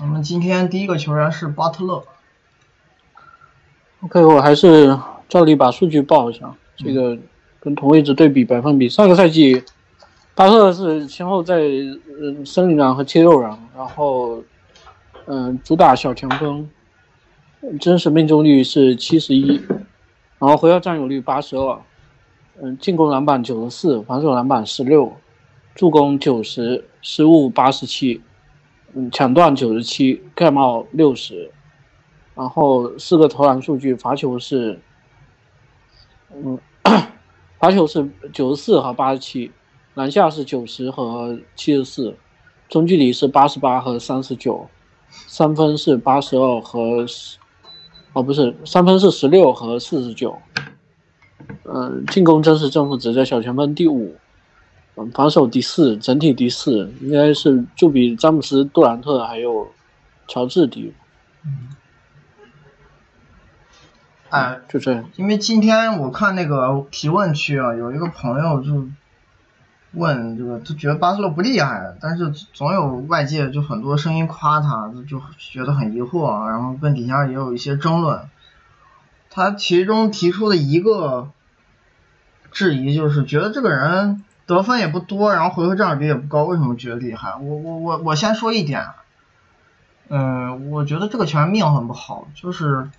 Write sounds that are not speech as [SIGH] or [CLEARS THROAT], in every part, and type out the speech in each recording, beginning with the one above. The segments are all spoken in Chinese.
我们今天第一个球员是巴特勒。OK，我还是照例把数据报一下。这个跟同位置对比百分比，上个赛季巴特勒是先后在嗯森林狼和切肉人，然后嗯主打小前锋，真实命中率是七十一，然后回合占有率八十二，嗯进攻篮板九十四，防守篮板十六，助攻九十，失误八十七。嗯，抢断九十七，盖帽六十，然后四个投篮数据，罚球是，嗯，[COUGHS] 罚球是九十四和八十七，篮下是九十和七十四，中距离是八十八和三十九，三分是八十二和十，哦不是，三分是十六和四十九，嗯，进攻真实正负值在小前锋第五。嗯，防守第四，整体第四，应该是就比詹姆斯、杜兰特还有乔治低。嗯。哎，就这样。因为今天我看那个提问区啊，有一个朋友就问这个，他觉得巴塞罗不厉害，但是总有外界就很多声音夸他，就觉得很疑惑，然后跟底下也有一些争论。他其中提出的一个质疑就是觉得这个人。得分也不多，然后回合占有率也不高，为什么觉得厉害？我我我我先说一点，嗯，我觉得这个球员命很不好，就是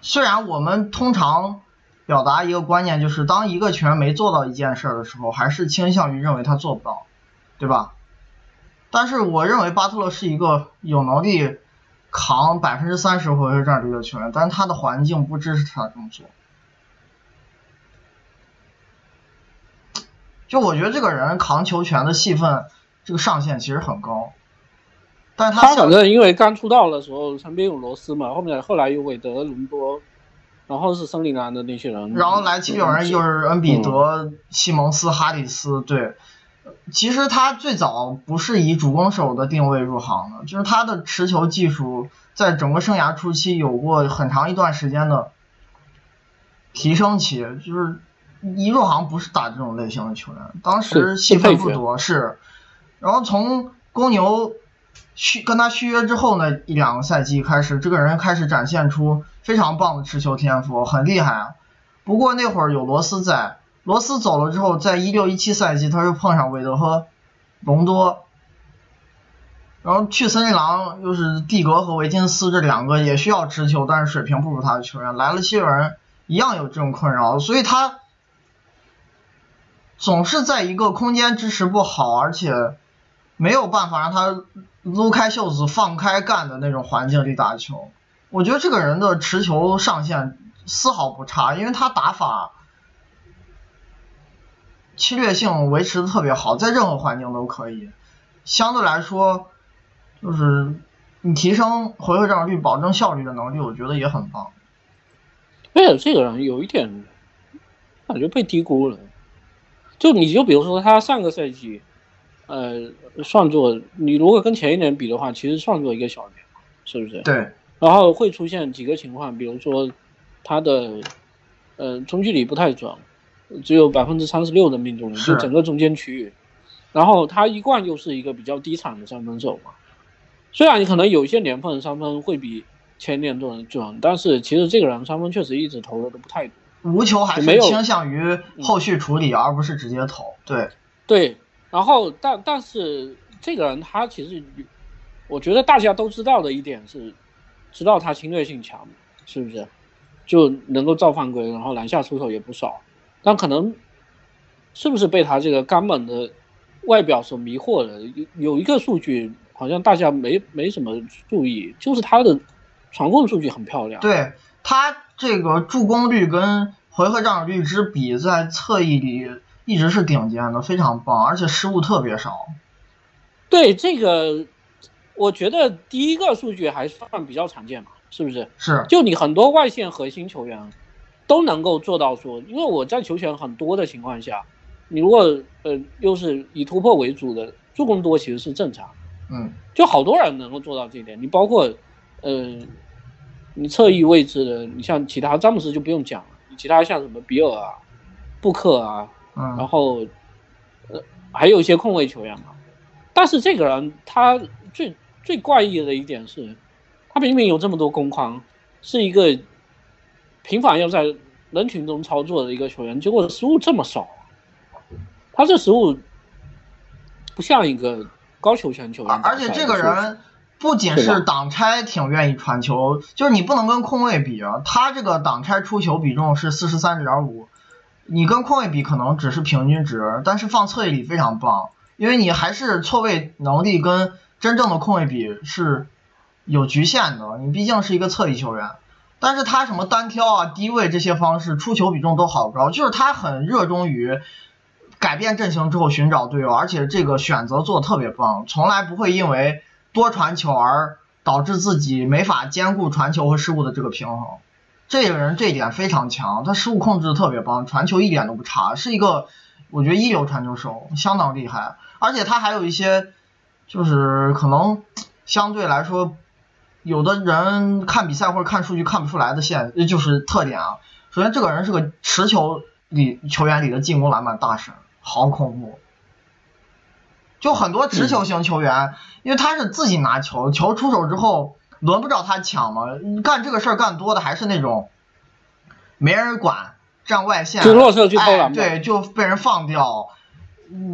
虽然我们通常表达一个观念，就是当一个球员没做到一件事的时候，还是倾向于认为他做不到，对吧？但是我认为巴特勒是一个有能力扛百分之三十回合占有率的球员，但他的环境不支持他这么做。就我觉得这个人扛球权的戏份，这个上限其实很高，但是他反正因为刚出道的时候身边有罗斯嘛，后面后来有韦德、伦多，然后是森林狼的那些人，然后来七六人又是恩比德、西蒙斯、哈里斯，对，其实他最早不是以主攻手的定位入行的，就是他的持球技术在整个生涯初期有过很长一段时间的提升期，就是。一入行不是打这种类型的球员，当时戏份不多是，然后从公牛续跟他续约之后呢，一两个赛季开始，这个人开始展现出非常棒的持球天赋，很厉害啊。不过那会儿有罗斯在，罗斯走了之后，在一六一七赛季他又碰上韦德和隆多，然后去森林狼又是蒂格和维金斯这两个也需要持球，但是水平不如他的球员来了，七六人一样有这种困扰，所以他。总是在一个空间支持不好，而且没有办法让他撸开袖子放开干的那种环境里打球。我觉得这个人的持球上限丝毫不差，因为他打法侵略性维持的特别好，在任何环境都可以。相对来说，就是你提升回合占有率、保证效率的能力，我觉得也很棒。哎，这个人有一点感觉被低估了。就你就比如说他上个赛季，呃，算作你如果跟前一年比的话，其实算作一个小年，是不是？对。然后会出现几个情况，比如说他的，呃，中距离不太准，只有百分之三十六的命中率，就整个中间区域。然后他一贯又是一个比较低产的三分手嘛。虽然你可能有些年份三分会比前年做的准，但是其实这个人三分确实一直投的都不太多。无球还是倾向于后续处理，而不是直接投。对，对。然后，但但是这个人他其实，我觉得大家都知道的一点是，知道他侵略性强，是不是？就能够造犯规，然后篮下出手也不少。但可能是不是被他这个刚猛的外表所迷惑了？有有一个数据好像大家没没什么注意，就是他的传控数据很漂亮。对他。这个助攻率跟回合占有率之比在侧翼里一直是顶尖的，非常棒，而且失误特别少。对这个，我觉得第一个数据还算比较常见嘛，是不是？是。就你很多外线核心球员都能够做到说，因为我在球权很多的情况下，你如果呃又是以突破为主的，助攻多其实是正常。嗯。就好多人能够做到这一点，你包括呃。你侧翼位置的，你像其他詹姆斯就不用讲了，你其他像什么比尔啊、布克啊，然后呃还有一些控卫球员嘛。但是这个人他最最怪异的一点是，他明明有这么多攻框，是一个频繁要在人群中操作的一个球员，结果失误这么少。他这失误不像一个高球权球员。而且这个人不仅是挡拆挺愿意传球，就是你不能跟控卫比啊。他这个挡拆出球比重是四十三点五，你跟控卫比可能只是平均值，但是放侧翼里非常棒，因为你还是错位能力跟真正的控卫比是有局限的，你毕竟是一个侧翼球员。但是他什么单挑啊、低位这些方式出球比重都好高，就是他很热衷于改变阵型之后寻找队友，而且这个选择做的特别棒，从来不会因为多传球而导致自己没法兼顾传球和失误的这个平衡。这个人这一点非常强，他失误控制的特别棒，传球一点都不差，是一个我觉得一流传球手，相当厉害。而且他还有一些就是可能相对来说。有的人看比赛或者看数据看不出来的线，就是特点啊。首先，这个人是个持球里球员里的进攻篮板大神，好恐怖。就很多持球型球员，因为他是自己拿球，球出手之后轮不着他抢嘛。干这个事儿干多的还是那种没人管站外线，哎，对，就被人放掉。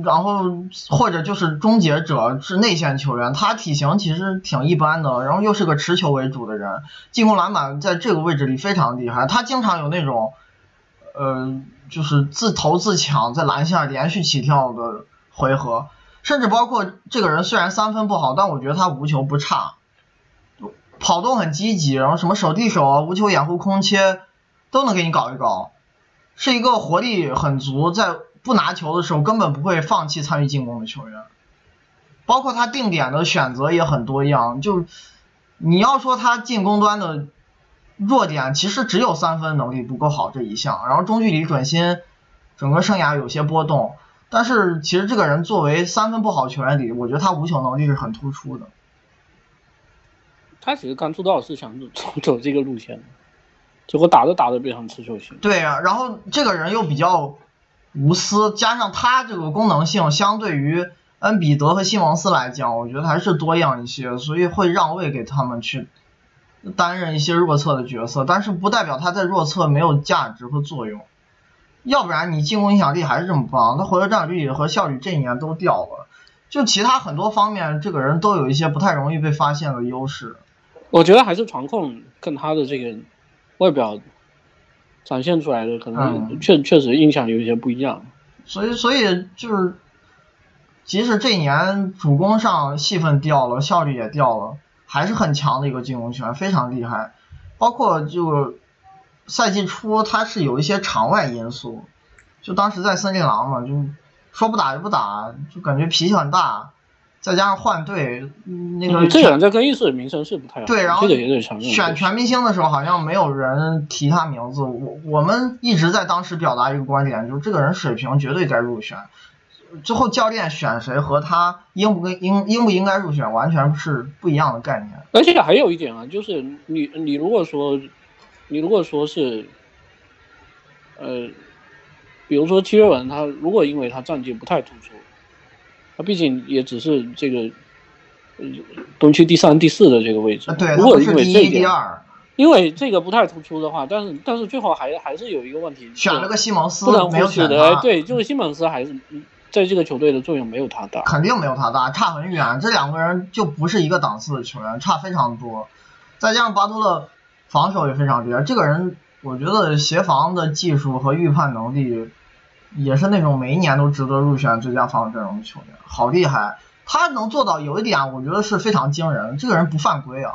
然后或者就是终结者是内线球员，他体型其实挺一般的，然后又是个持球为主的人，进攻篮板在这个位置里非常厉害。他经常有那种，呃，就是自投自抢，在篮下连续起跳的回合，甚至包括这个人虽然三分不好，但我觉得他无球不差，跑动很积极，然后什么手递手啊、无球掩护、空切都能给你搞一搞，是一个活力很足在。不拿球的时候根本不会放弃参与进攻的球员，包括他定点的选择也很多样。就你要说他进攻端的弱点，其实只有三分能力不够好这一项，然后中距离准心整个生涯有些波动。但是其实这个人作为三分不好球员里，我觉得他无球能力是很突出的。他其实刚出道是想走走这个路线，结果打着打着变成持球型。对呀，然后这个人又比较。无私加上他这个功能性，相对于恩比德和西蒙斯来讲，我觉得还是多样一些，所以会让位给他们去担任一些弱侧的角色。但是不代表他在弱侧没有价值和作用，要不然你进攻影响力还是这么棒，他回合占有率和效率这一年都掉了。就其他很多方面，这个人都有一些不太容易被发现的优势。我觉得还是传控跟他的这个外表。展现出来的可能确确实印象有一些不一样，所以所以就是，即使这一年主攻上戏份掉了，效率也掉了，还是很强的一个进攻权，非常厉害。包括就赛季初他是有一些场外因素，就当时在森林狼嘛，就说不打就不打，就感觉脾气很大。再加上换队，那个这两在更衣室名声是不太好。对，然后。选全明星的时候，好像没有人提他名字。我我们一直在当时表达一个观点，就是这个人水平绝对该入选。最后教练选谁和他应不跟应应不应该入选，完全是不一样的概念。而且还有一点啊，就是你你如果说你如果说是，呃，比如说七月文，他如果因为他战绩不太突出。他毕竟也只是这个，呃，东区第三、第四的这个位置。对，如果因为这一、第二。因为这个不太突出的话，但是但是最后还还是有一个问题，选了个西蒙斯，不能忽视的。对，就是西蒙斯还是在这个球队的作用没有他大。肯定没有他大，差很远。这两个人就不是一个档次的球员，差非常多。再加上巴托勒防守也非常厉害，这个人我觉得协防的技术和预判能力。也是那种每一年都值得入选最佳防守阵容的球员，好厉害！他能做到有一点，我觉得是非常惊人。这个人不犯规啊，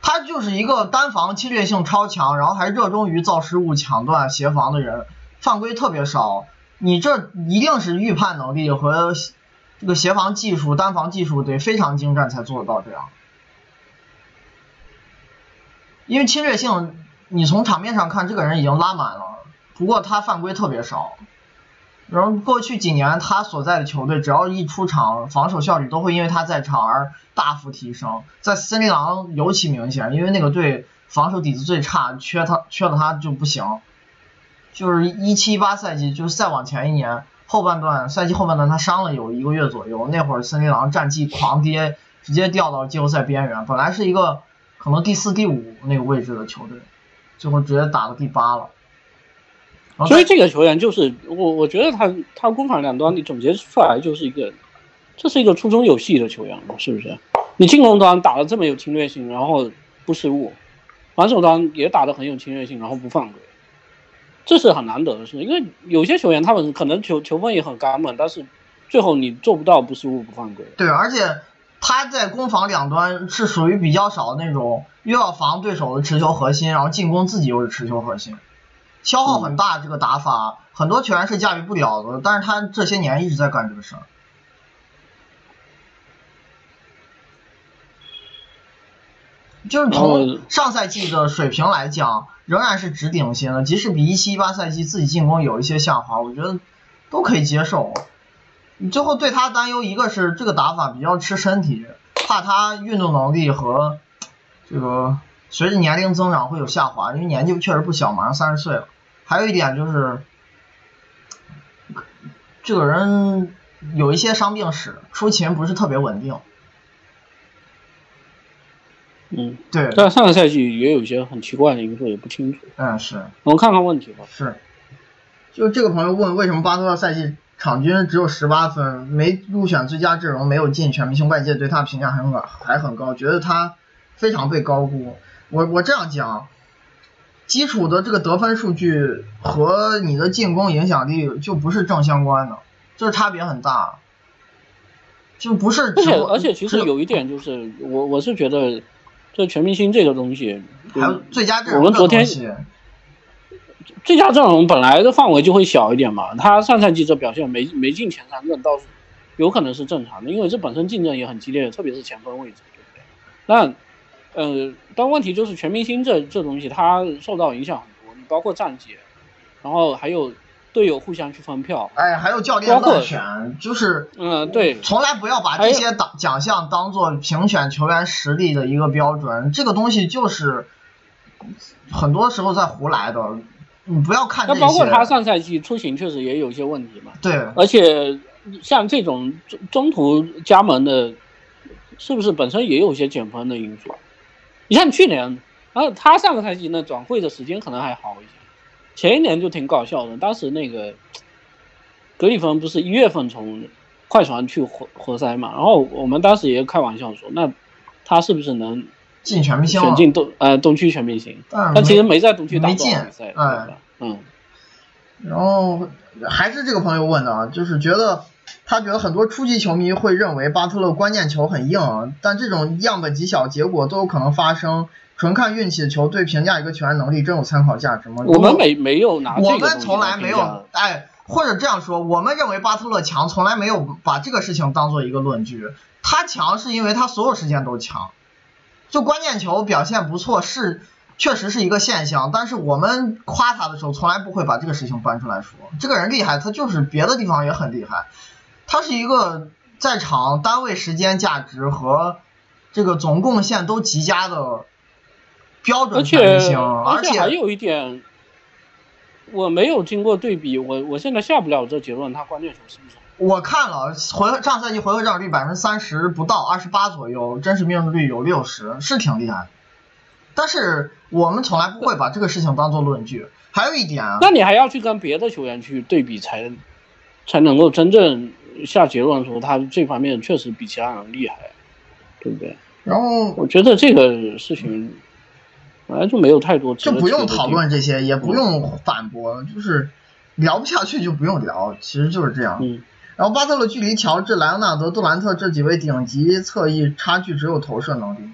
他就是一个单防侵略性超强，然后还热衷于造失误、抢断、协防的人，犯规特别少。你这一定是预判能力和这个协防技术、单防技术得非常精湛才做得到这样。因为侵略性，你从场面上看，这个人已经拉满了。不过他犯规特别少，然后过去几年他所在的球队只要一出场，防守效率都会因为他在场而大幅提升。在森林狼尤其明显，因为那个队防守底子最差，缺他缺了他就不行。就是一七一八赛季，就是再往前一年后半段赛季后半段他伤了有一个月左右，那会儿森林狼战绩狂跌，直接掉到季后赛边缘。本来是一个可能第四、第五那个位置的球队，最后直接打到第八了。所以这个球员就是我，我觉得他他攻防两端你总结出来就是一个，这是一个初中有戏的球员是不是？你进攻端打的这么有侵略性，然后不失误，防守端也打的很有侵略性，然后不犯规，这是很难得的事。因为有些球员他们可能球球风也很刚猛，但是最后你做不到不失误不犯规。对，而且他在攻防两端是属于比较少的那种，又要防对手的持球核心，然后进攻自己又是持球核心。消耗很大，这个打法很多球员是驾驭不了的，但是他这些年一直在干这个事儿。就是从上赛季的水平来讲，仍然是直顶薪的，即使比一七一八赛季自己进攻有一些下滑，我觉得都可以接受。你最后对他担忧，一个是这个打法比较吃身体，怕他运动能力和这个。随着年龄增长会有下滑，因为年纪确实不小，马上三十岁了。还有一点就是，这个人有一些伤病史，出勤不是特别稳定。嗯，对。但上个赛季也有一些很奇怪的因素，也不清楚。嗯，是。我们看看问题吧。是。就这个朋友问，为什么巴特勒赛季场均只有十八分，没入选最佳阵容，没有进全明星？外界对他评价还很还很高，觉得他非常被高估。我我这样讲，基础的这个得分数据和你的进攻影响力就不是正相关的，就是差别很大，就不是。而且而且其实有一点就是，我我是觉得，这全明星这个东西，还有最佳阵容我们昨天最佳阵容本来的范围就会小一点嘛，他上赛季这表现没没进前三，阵倒是有可能是正常的，因为这本身竞争也很激烈，特别是前锋位置，对不对？那。呃，但问题就是全明星这这东西它受到影响很多，你包括战绩，然后还有队友互相去分票，哎，还有教练乱选，就是嗯，对，从来不要把这些当奖项当做评选球员实力的一个标准，这个东西就是很多时候在胡来的，你不要看。那包括他上赛季出行确实也有一些问题嘛，对，而且像这种中中途加盟的，是不是本身也有一些减分的因素？你像去年，然后他上个赛季那转会的时间可能还好一些，前一年就挺搞笑的。当时那个格里芬不是一月份从快船去活活塞嘛，然后我们当时也开玩笑说，那他是不是能进全明星？选进东呃东区全明星？他其实没在东区打过比赛，哎，嗯。然后还是这个朋友问的啊，就是觉得。他觉得很多初级球迷会认为巴特勒关键球很硬，但这种样本极小，结果都有可能发生。纯看运气的球，队评价一个球员能力真有参考价值吗？我们没没有拿我们从来没有，哎，或者这样说，我们认为巴特勒强，从来没有把这个事情当做一个论据。他强是因为他所有时间都强，就关键球表现不错是确实是一个现象，但是我们夸他的时候，从来不会把这个事情搬出来说。这个人厉害，他就是别的地方也很厉害。他是一个在场单位时间价值和这个总贡献都极佳的标准全明星，而且还有一点，我没有经过对比，我我现在下不了这结论，他关键球是不是？我看了回上赛季回合占有率百分之三十不到，二十八左右，真实命中率有六十，是挺厉害。但是我们从来不会把这个事情当做论据。还有一点啊，那你还要去跟别的球员去对比才才能够真正。下结论说他这方面确实比其他人厉害，对不对？然后我觉得这个事情本来就没有太多，就不用讨论这些，也不用反驳，就是聊不下去就不用聊，其实就是这样。嗯。然后巴特勒距离乔治、莱昂纳德、杜兰特这几位顶级侧翼差距只有投射能力？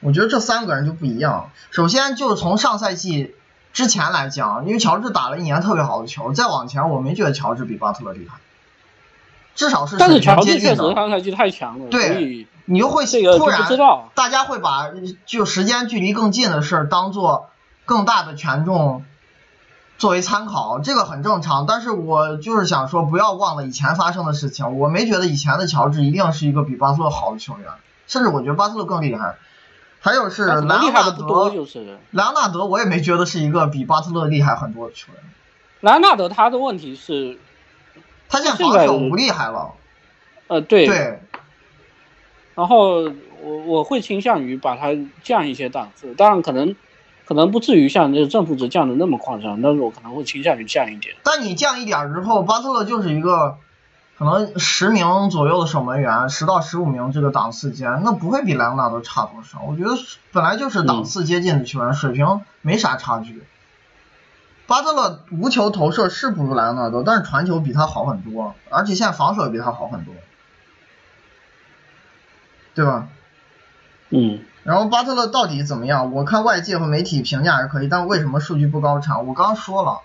我觉得这三个人就不一样。首先就是从上赛季之前来讲，因为乔治打了一年特别好的球，再往前我没觉得乔治比巴特勒厉害。至少是水平接近的。上赛季太强了，对，你就会突然大家会把就时间距离更近的事儿当做更大的权重作为参考，这个很正常。但是我就是想说，不要忘了以前发生的事情。我没觉得以前的乔治一定是一个比巴特勒好的球员，甚至我觉得巴特勒更厉害。还有是莱昂纳德，莱昂纳德我也没觉得是一个比巴特勒厉害很多的球员。莱昂纳德他的问题是。他现在防守不厉害了，呃，对。对。然后我我会倾向于把他降一些档次，当然可能可能不至于像这正负值降的那么夸张，但是我可能会倾向于降一点。但你降一点之后，巴特勒就是一个可能十名左右的守门员，十到十五名这个档次间，那不会比莱昂纳多差多少。我觉得本来就是档次接近的球员，水平没啥差距。巴特勒无球投射是不如莱昂纳多，但是传球比他好很多，而且现在防守也比他好很多，对吧？嗯。然后巴特勒到底怎么样？我看外界和媒体评价还可以，但为什么数据不高产？我刚刚说了，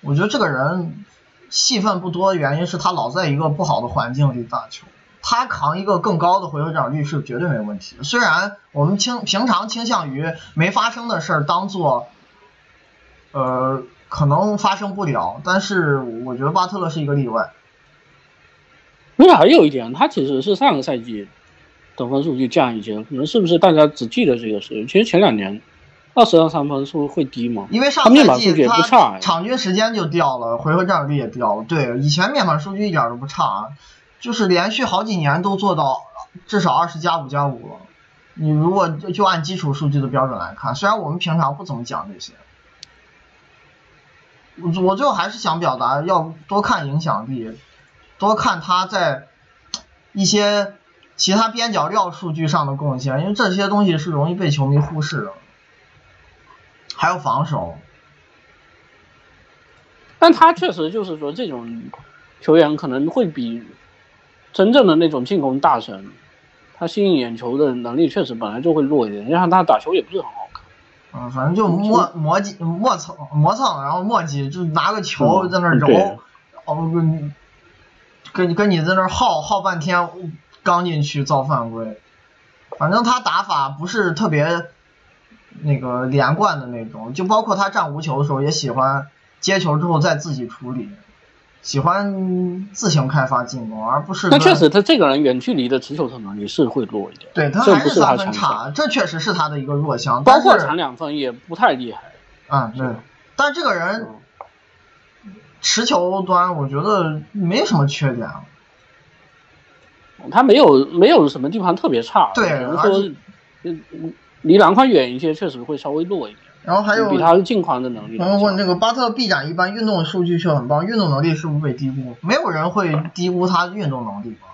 我觉得这个人戏份不多，原因是他老在一个不好的环境里打球。他扛一个更高的回合占有率是绝对没问题。虽然我们倾平常倾向于没发生的事儿当做，呃。可能发生不了，但是我觉得巴特勒是一个例外。因为还有一点，他其实是上个赛季得分数据降一些，可能是不是大家只记得这个事？其实前两年二十让三分是不是会低吗？因为上赛季他场均时间就掉了，回合占有率也掉了。对，以前面板数据一点都不差，就是连续好几年都做到至少二十加五加五了。你如果就按基础数据的标准来看，虽然我们平常不怎么讲这些。我我最后还是想表达，要多看影响力，多看他在一些其他边角料数据上的贡献，因为这些东西是容易被球迷忽视的。还有防守，但他确实就是说，这种球员可能会比真正的那种进攻大神，他吸引眼球的能力确实本来就会弱一点，你看他打球也不是很好。嗯，反正就磨磨叽磨蹭磨蹭，然后磨叽，就拿个球在那揉，哦，跟跟跟你在那耗耗半天，刚进去造犯规。反正他打法不是特别那个连贯的那种，就包括他站无球的时候，也喜欢接球之后再自己处理。喜欢自行开发进攻，而不是。那确实，他这个人远距离的持球能力是会弱一点。对他还是三分差，这确实是他的一个弱项。包括抢两分也不太厉害。嗯，对。但这个人持球端，我觉得没什么缺点。他没有没有什么地方特别差。对，只能说离篮筐远一些，确实会稍微弱一点。然后还有比他近框的能力。朋友问这个巴特臂展一般，运动数据却很棒，运动能力是不是被低估？没有人会低估他运动能力吧？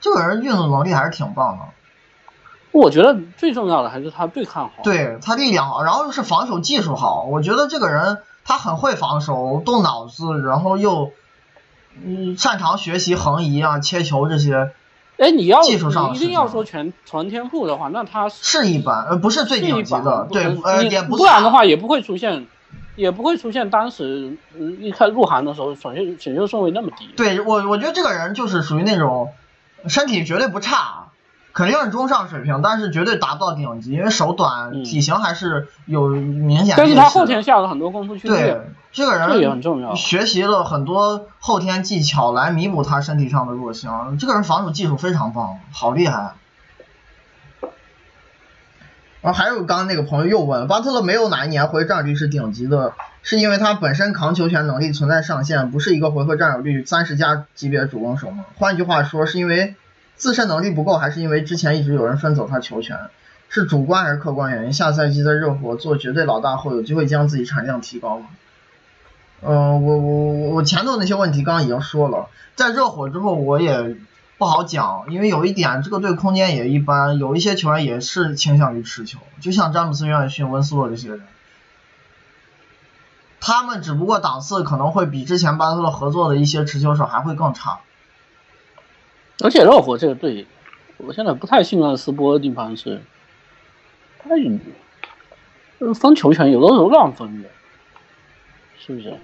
这个人运动能力还是挺棒的。我觉得最重要的还是他对抗好。对他力量好，然后又是防守技术好。我觉得这个人他很会防守，动脑子，然后又嗯擅长学习横移啊、切球这些。哎，你要技术上一定要说全纯天赋的话，那他是一般，呃，不是最顶级的，对，呃，也不然的话也不会出现，也不会出现当时一开入行的时候选秀选秀顺位那么低。对我，我觉得这个人就是属于那种身体绝对不差。肯定是中上水平，但是绝对达不到顶级，因为手短，体型还是有明显。但是他后天下了很多功夫去练。对，这个人也很重要。学习了很多后天技巧来弥补他身体上的弱项。这个人防守技术非常棒，好厉害。然后还有刚刚那个朋友又问，巴特勒没有哪一年回合占有率是顶级的，是因为他本身扛球权能力存在上限，不是一个回合占有率三十加级别主攻手吗？换句话说，是因为。自身能力不够，还是因为之前一直有人分走他球权，是主观还是客观原因？下赛季在热火做绝对老大后，有机会将自己产量提高吗？嗯，我我我前头那些问题刚刚已经说了，在热火之后我也不好讲，因为有一点这个队空间也一般，有一些球员也是倾向于持球，就像詹姆斯、约翰逊、温斯洛这些人，他们只不过档次可能会比之前巴特勒合作的一些持球手还会更差。而且热火这个队，我现在不太信任斯波的地方是，他分球权有的时候乱分的，是不是？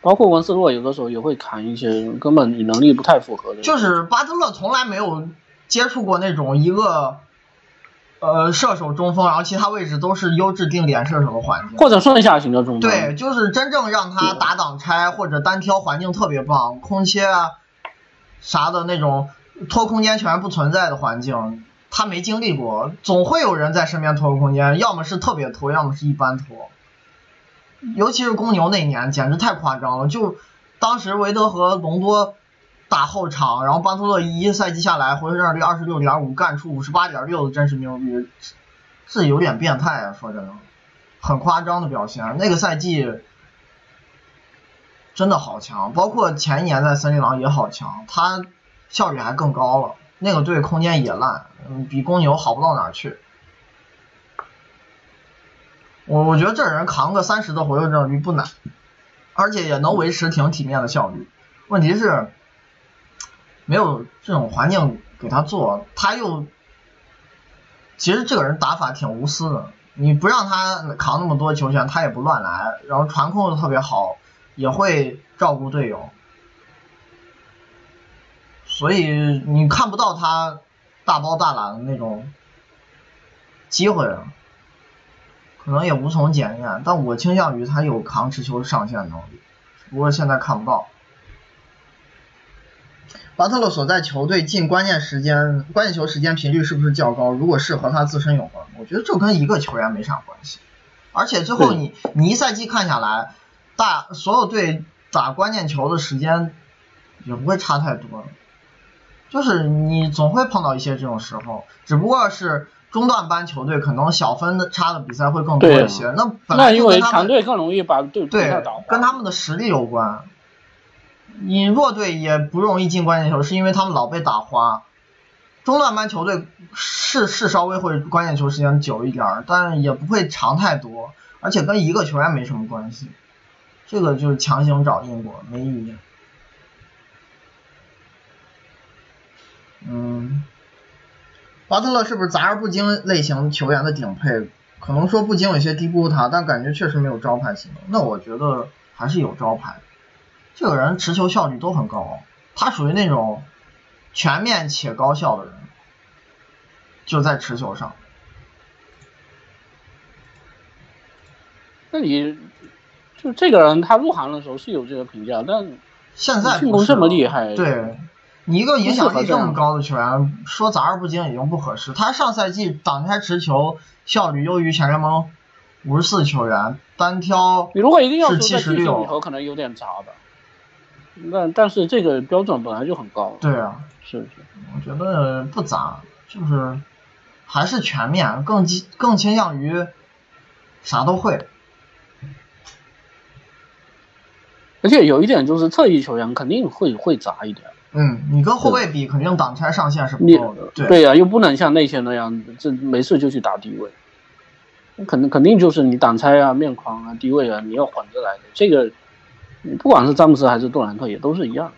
包括文斯洛有的时候也会砍一些根本你能力不太符合的。就是巴特勒从来没有接触过那种一个呃射手中锋，然后其他位置都是优质定点射手的环境，或者顺下型的中锋。对，就是真正让他打挡拆或者单挑环境特别棒，空切啊。啥的那种拖空间全不存在的环境，他没经历过，总会有人在身边拖空间，要么是特别拖，要么是一般拖。尤其是公牛那年，简直太夸张了。就当时维德和隆多打后场，然后巴特勒一赛季下来回合占有率二十六点五，干出五十八点六的真实命中率，这有点变态啊！说真的，很夸张的表现。那个赛季真的好强，包括前一年在森林狼也好强，他效率还更高了。那个队空间也烂，嗯，比公牛好不到哪儿去。我我觉得这人扛个三十的回合占有率不难，而且也能维持挺体面的效率。问题是。没有这种环境给他做，他又其实这个人打法挺无私的，你不让他扛那么多球权，他也不乱来，然后传控又特别好，也会照顾队友，所以你看不到他大包大揽的那种机会，可能也无从检验。但我倾向于他有扛持球上限能力，不过现在看不到。巴特勒所在球队进关键时间、关键球时间频率是不是较高？如果是和他自身有关，我觉得这跟一个球员没啥关系。而且最后你你一赛季看下来，大所有队打关键球的时间也不会差太多，就是你总会碰到一些这种时候，只不过是中段班球队可能小分的差的比赛会更多一些。那本来因为强队更容易把对对跟他们的实力有关。你弱队也不容易进关键球，是因为他们老被打花。中段班球队是是稍微会关键球时间久一点，但也不会长太多，而且跟一个球员没什么关系。这个就是强行找因果，没意义。嗯，巴特勒是不是杂而不精类型球员的顶配？可能说不精有些低估他，但感觉确实没有招牌技能。那我觉得还是有招牌。这个人持球效率都很高，他属于那种全面且高效的人，就在持球上。那你就这个人，他入行的时候是有这个评价，但现在进攻这么厉害，对你一个影响力这么高的球员，说杂而不精已经不合适。他上赛季挡拆持球效率优于全联盟五十四球员，单挑你如果一定要是七十六，可能有点杂的。那但是这个标准本来就很高。对啊，是是，我觉得不杂，就是还是全面，更更倾向于啥都会。而且有一点就是侧翼球员肯定会会砸一点。嗯，你跟后卫比，肯定挡拆上限是不够的。对对呀，又不能像内线那样，这没事就去打低位。肯定肯定就是你挡拆啊、面框啊、低位啊，你要混着来的这个。不管是詹姆斯还是杜兰特，也都是一样。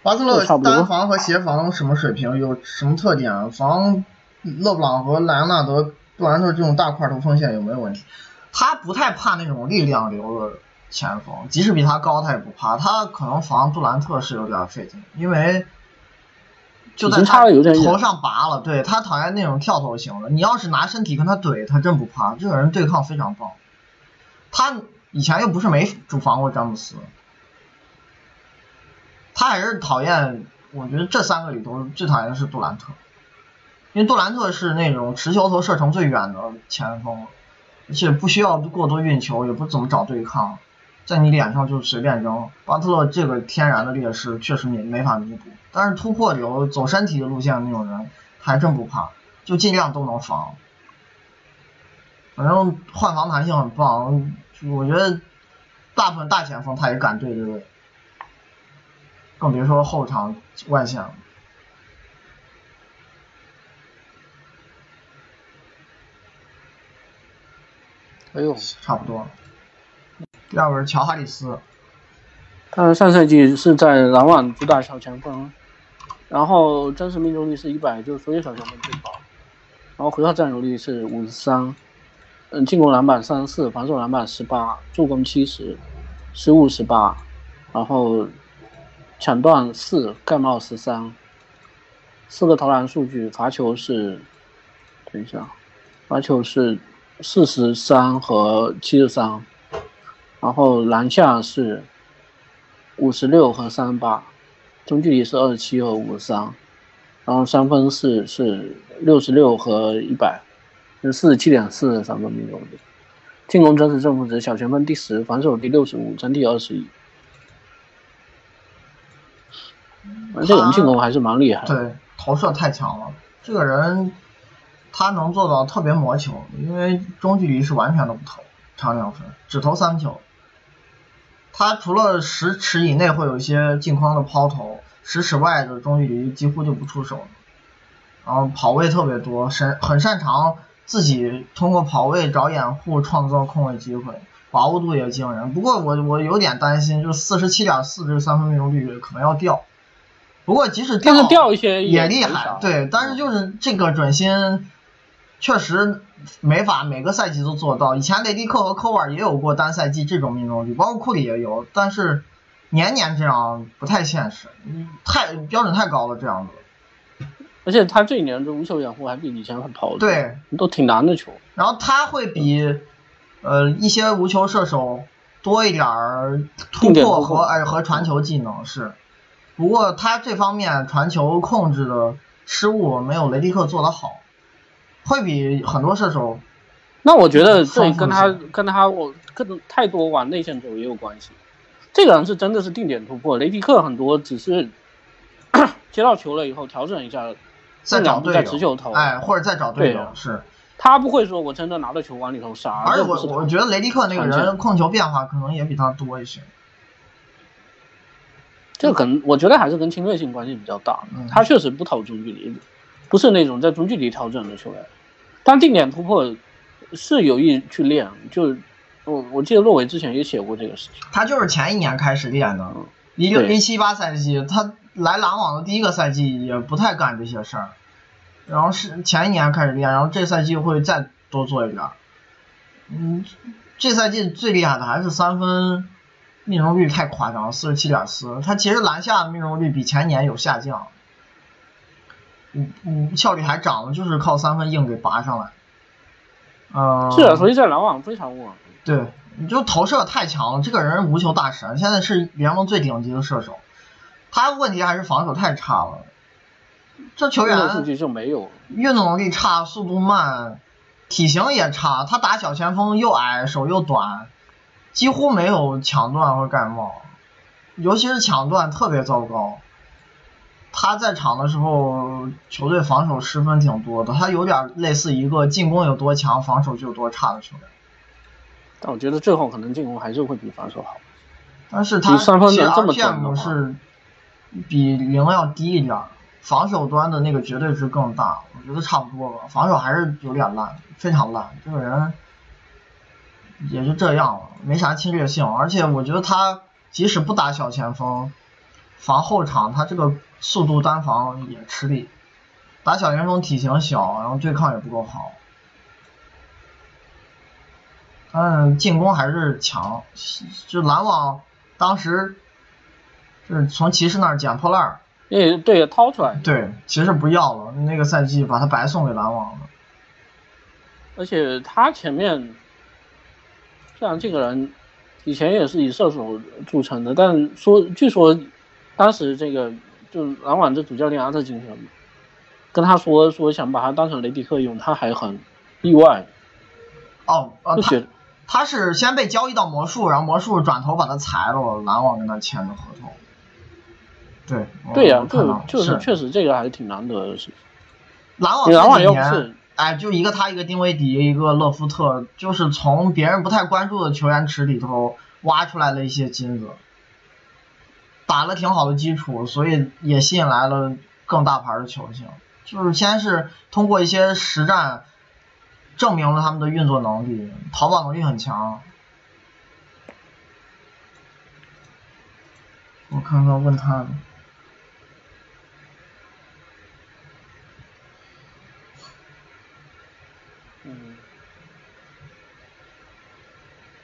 巴特勒单防和协防什么水平？有什么特点？防勒布朗和莱昂纳德、杜兰特这种大块头锋线有没有问题？他不太怕那种力量流的前锋，即使比他高，他也不怕。他可能防杜兰特是有点费劲，因为就在他头上拔了。对他讨厌那种跳投型的，你要是拿身体跟他怼，他真不怕。这个人对抗非常棒，他。以前又不是没主防过詹姆斯，他还是讨厌。我觉得这三个里头最讨厌的是杜兰特，因为杜兰特是那种持球投射程最远的前锋，而且不需要过多运球，也不怎么找对抗，在你脸上就随便扔。巴特勒这个天然的劣势确实没没法弥补，但是突破流走身体的路线那种人还真不怕，就尽量都能防。反正换防弹性很棒。我觉得大部分大前锋他也敢对这位，更别说后场外线了。哎呦，差不多。第二位是乔哈里斯，他上赛季是在篮网主打小前锋，然后真实命中率是一百，就是所有小前锋最高，然后回合占有率是五十三。嗯，进攻篮板三十四，防守篮板十八，助攻七十，失误十八，然后抢断四，盖帽十三，四个投篮数据，罚球是，等一下，罚球是四十三和七十三，然后篮下是五十六和三十八，中距离是二十七和五十三，然后三分是是六十六和一百。是四十七点四的三分命中率，进攻真实正负值小前锋第十，防守第六十五，整体二十一。这人进攻还是蛮厉害的。对，投射太强了。这个人他能做到特别磨球，因为中距离是完全都不投长两分，只投三分球。他除了十尺以内会有一些近框的抛投，十尺外的中距离几乎就不出手。然后跑位特别多，擅很擅长自己通过跑位找掩护，创造空位机会，把握度也惊人。不过我我有点担心，就是四十七点四这个三分命中率可能要掉。不过即使掉掉一些也厉害，对，但是就是这个准心确实没法每个赛季都做到。以前雷迪克和科尔也有过单赛季这种命中率，包括库里也有，但是年年这样不太现实，太标准太高了这样子。而且他这一年这无球掩护还比以前跑对，都挺难的球。然后他会比呃一些无球射手多一点儿突破和哎和传球技能是。不过他这方面传球控制的失误没有雷迪克做得好，会比很多射手。那我觉得这跟他跟他我更太多往内线走也有关系。这个人是真的是定点突破，雷迪克很多只是 [CLEARS THROAT] 接到球了以后调整一下，再找队友，哎，或者再找队友是。他不会说我真的拿着球往里头杀。而且我我觉得雷迪克那个人控球变化可能也比他多一些。这可能我觉得还是跟侵略性关系比较大。他确实不投中距离，不是那种在中距离调整的球员。但定点突破是有意去练，就我我记得洛伟之前也写过这个事情。他就是前一年开始练的，一六一七八赛季，他来篮网的第一个赛季也不太干这些事儿，然后是前一年开始练，然后这赛季会再多做一点。嗯，这赛季最厉害的还是三分。命中率太夸张，四十七点四。他其实篮下的命中率比前年有下降，嗯嗯，效率还涨了，就是靠三分硬给拔上来。嗯，是啊，所以这篮网非常稳。对，你就投射太强了，这个人无球大神，现在是联盟最顶级的射手。他问题还是防守太差了。这球员数据就没有，运动能力差，速度慢，体型也差。他打小前锋又矮，手又短。几乎没有抢断和盖帽，尤其是抢断特别糟糕。他在场的时候，球队防守失分挺多的。他有点类似一个进攻有多强，防守就有多差的球员。但我觉得最后可能进攻还是会比防守好。但是他三分能这么 PM 是比零要低一点，防守端的那个绝对值更大。我觉得差不多吧，防守还是有点烂，非常烂。这个人。也就这样了，没啥侵略性，而且我觉得他即使不打小前锋，防后场他这个速度单防也吃力，打小前锋体型小，然后对抗也不够好，嗯，进攻还是强，就篮网当时是从骑士那儿捡破烂儿，诶，对，掏出来，对，骑士不要了，那个赛季把他白送给篮网了，而且他前面。像这个人，以前也是以射手著称的，但说据说，当时这个就篮网这主教练阿特金森跟他说说想把他当成雷迪克用，他还很意外。哦，他他是先被交易到魔术，然后魔术转头把他裁了，篮网跟他签的合同。对。对呀，就就是确实这个还是挺难得的事情。篮网篮网是。哎，就一个他，一个丁威迪，一个勒夫特，就是从别人不太关注的球员池里头挖出来了一些金子，打了挺好的基础，所以也吸引来了更大牌的球星。就是先是通过一些实战证明了他们的运作能力，淘宝能力很强。我看看问他。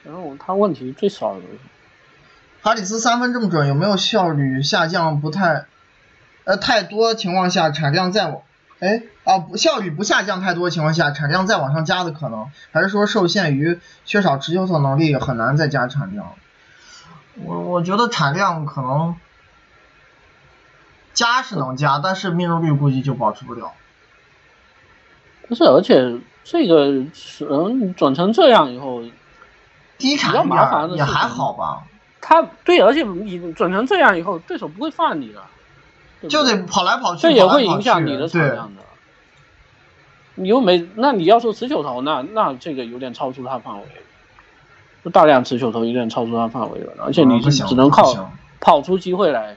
然后他问题最少的，哈里斯三分这么准，有没有效率下降不太，呃太多情况下产量再往，哎啊不效率不下降太多情况下产量再往上加的可能，还是说受限于缺少持球投能力很难再加产量？我我觉得产量可能加是能加，但是命中率估计就保持不了。不是，而且这个嗯转成这样以后。低产点也还好吧，他对，而且你转成这样以后，对手不会放你的。就得跑来跑去，这也会影响你的产量的。你又没，那你要说持球投，那那这个有点超出他范围，就大量持球投有点超出他范围了，而且你是只能靠跑出机会来。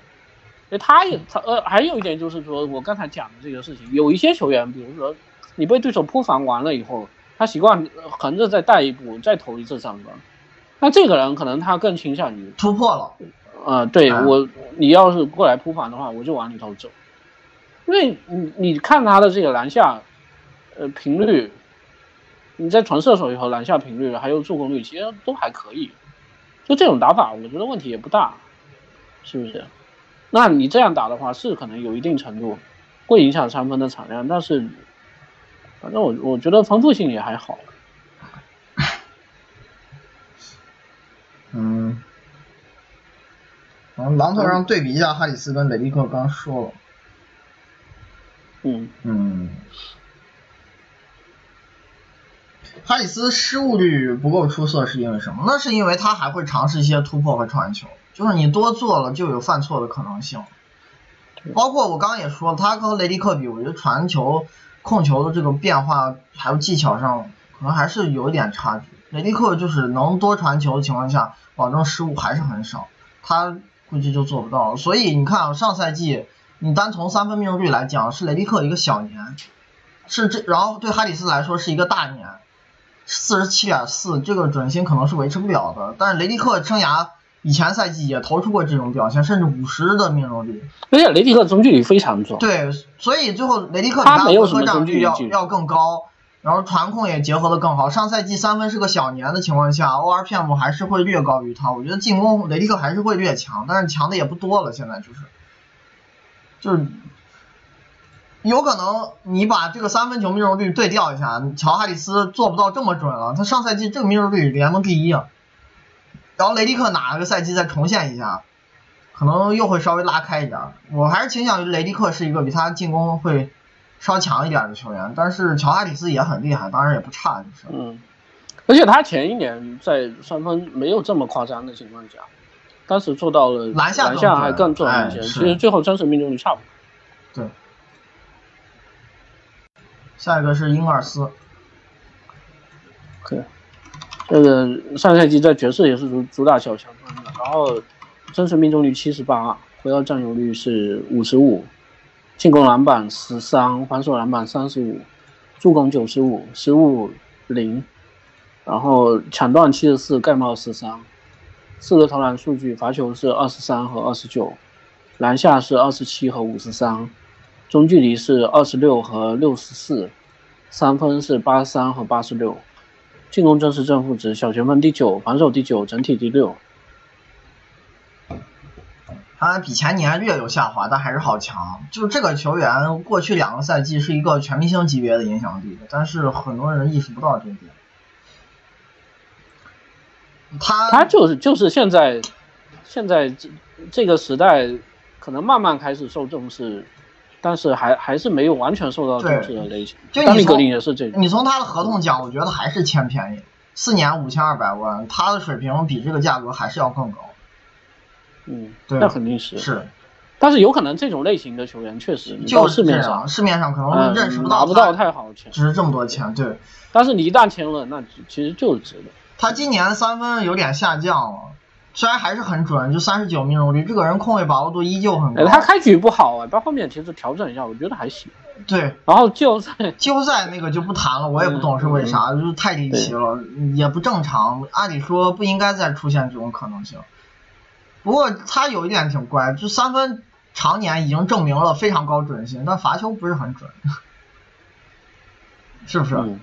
哎，他也他呃，还有一点就是说我刚才讲的这个事情，有一些球员，比如说你被对手扑防完了以后，他习惯横着再带一步，再投一次三分，那这个人可能他更倾向于突破了。呃，对我，你要是过来扑防的话，我就往里头走，因为你你看他的这个篮下，呃，频率，你在传射手以后篮下频率还有助攻率其实都还可以，就这种打法，我觉得问题也不大，是不是？那你这样打的话，是可能有一定程度会影响三分的产量，但是反正我我觉得丰富性也还好。狼头上对比一下，哈里斯跟雷迪克刚说了。嗯嗯。哈里斯失误率不够出色是因为什么？那是因为他还会尝试一些突破和传球，就是你多做了就有犯错的可能性。包括我刚刚也说了，他和雷迪克比，我觉得传球、控球的这个变化还有技巧上，可能还是有一点差距。雷迪克就是能多传球的情况下，保证失误还是很少。他。估计就做不到，所以你看啊，上赛季你单从三分命中率来讲，是雷迪克一个小年，是这，然后对哈里斯来说是一个大年，四十七点四，这个准星可能是维持不了的。但是雷迪克生涯以前赛季也投出过这种表现，甚至五十的命中率。而且雷迪克中距离非常准。对，所以最后雷迪克比他回合占有率要要更高。然后传控也结合的更好，上赛季三分是个小年的情况下，ORPM 还是会略高于他。我觉得进攻雷迪克还是会略强，但是强的也不多了。现在就是，就是有可能你把这个三分球命中率对调一下，乔哈里斯做不到这么准了。他上赛季这个命中率联盟第一啊，然后雷迪克哪个赛季再重现一下，可能又会稍微拉开一点。我还是倾向于雷迪克是一个比他进攻会。稍强一点的球员，但是乔哈里斯也很厉害，当然也不差，就是。嗯，而且他前一年在三分没有这么夸张的情况下，当时做到了篮下篮下还更重一些，其实最后真实命中率差不多。对。下一个是英格尔斯。对。这个上赛季在爵士也是主主打小前锋的，然后真实命中率七十八，回合占有率是五十五。进攻篮板十三，防守篮板三十五，助攻九十五，失误零，然后抢断七十四，盖帽十三，四个投篮数据，罚球是二十三和二十九，篮下是二十七和五十三，中距离是二十六和六十四，三分是八十三和八十六，进攻真实正负值，小前锋第九，防守第九，整体第六。他比前年略有下滑，但还是好强。就是这个球员，过去两个赛季是一个全明星级别的影响力，但是很多人意识不到这一点。他他就是就是现在，现在这这个时代，可能慢慢开始受重视，但是还还是没有完全受到重视的类型。就你从也是这你从他的合同讲，我觉得还是欠便宜，四年五千二百万，他的水平比这个价格还是要更高。嗯，对那肯定是是，但是有可能这种类型的球员确实就市面上市面上可能认识不到，拿不到太好的钱，值这么多钱，对。但是你一旦签了，那其实就是值的。他今年三分有点下降了，虽然还是很准，就三十九命中率，这个人控卫把握度依旧很高。他开局不好啊，到后面其实调整一下，我觉得还行。对，然后季后赛季后赛那个就不谈了，我也不懂是为啥，就是太离奇了，也不正常，按理说不应该再出现这种可能性。不过他有一点挺怪，就三分常年已经证明了非常高准性，但罚球不是很准，是不是？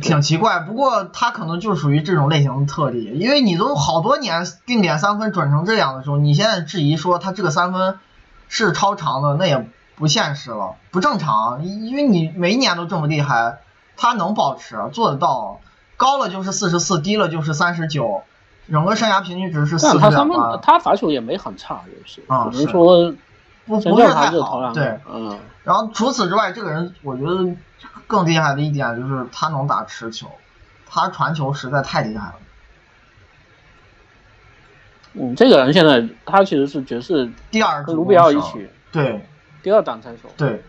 挺奇怪。不过他可能就属于这种类型的特例，因为你都好多年定点三分准成这样的时候，你现在质疑说他这个三分是超长的，那也不现实了，不正常。因为你每一年都这么厉害，他能保持做得到，高了就是四十四，低了就是三十九。整个生涯平均值是四十他他罚球也没很差，就是，只能说不不是太好。对，嗯。然后除此之外，这个人我觉得更厉害的一点就是他能打持球，他传球实在太厉害了。嗯，这个人现在他其实是爵士第二跟卢比奥一起。对，第二挡拆手。对。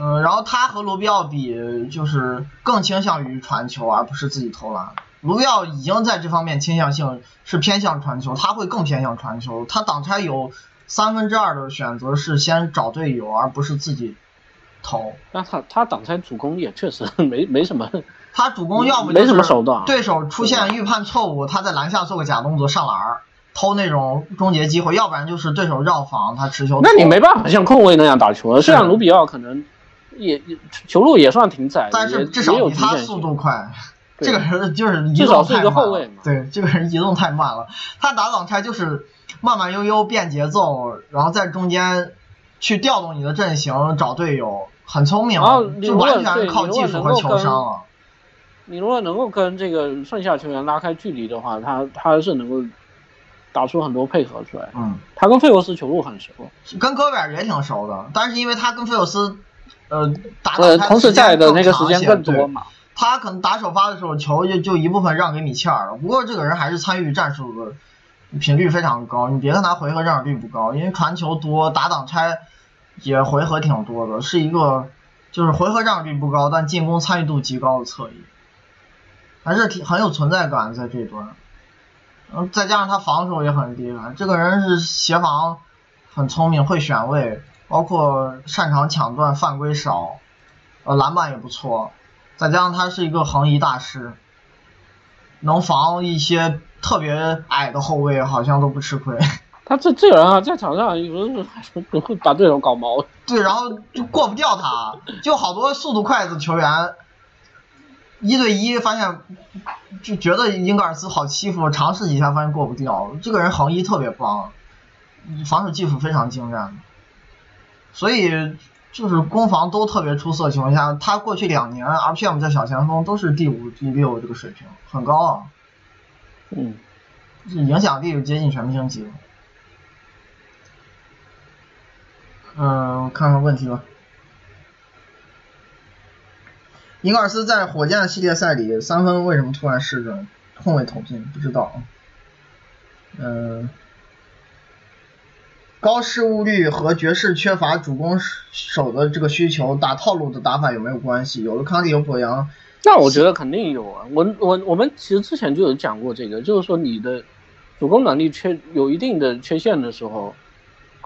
嗯，然后他和卢比奥比，就是更倾向于传球，而不是自己投篮。卢比奥已经在这方面倾向性是偏向传球，他会更偏向传球。他挡拆有三分之二的选择是先找队友，而不是自己投。那他他挡拆主攻也确实没没什么。[LAUGHS] 他主攻要不没什么手段，对手出现预判错误，他在篮下做个假动作上篮偷那种终结机会，要不然就是对手绕防他持球。那你没办法像控卫那样打球，虽然卢比奥可能也球路也算挺窄，但是至少比他速度快。这个人就是至少是一个后卫嘛。对，这个人移动太慢了，他打挡拆就是慢慢悠悠变节奏，然后在中间去调动你的阵型，找队友，很聪明，就完全靠技术和球商了。你如果能够跟这个剩下球员拉开距离的话，他他是能够打出很多配合出来。嗯，他跟费沃斯球路很熟，跟戈贝尔也挺熟的，但是因为他跟费沃斯，呃，打呃同时在的那个时间更多嘛，他可能打首发的时候球就就一部分让给米切尔了。不过这个人还是参与战术的频率非常高，你别看他回合占有率不高，因为传球多，打挡拆也回合挺多的，是一个就是回合占有率不高，但进攻参与度极高的侧翼。还是挺很有存在感在这端，嗯，再加上他防守也很厉害，这个人是协防很聪明，会选位，包括擅长抢断，犯规少，呃，篮板也不错，再加上他是一个横移大师，能防一些特别矮的后卫，好像都不吃亏。[LAUGHS] 他这这个人啊，在场上有时候会把对手搞毛。对，然后就过不掉他，就好多速度快的球员。一对一发现就觉得英格尔斯好欺负，尝试几下发现过不掉。这个人横移特别棒，防守技术非常精湛，所以就是攻防都特别出色的情况下，他过去两年 RPM 在小前锋都是第五、第六这个水平，很高啊。嗯，影响力接近全明星级了。嗯，看看问题吧。英格尔斯在火箭系列赛里三分为什么突然失准？控卫投进不知道。嗯，高失误率和爵士缺乏主攻手的这个需求，打套路的打法有没有关系？有了康蒂有博扬，那我觉得肯定有啊。我我我们其实之前就有讲过这个，就是说你的主攻能力缺有一定的缺陷的时候。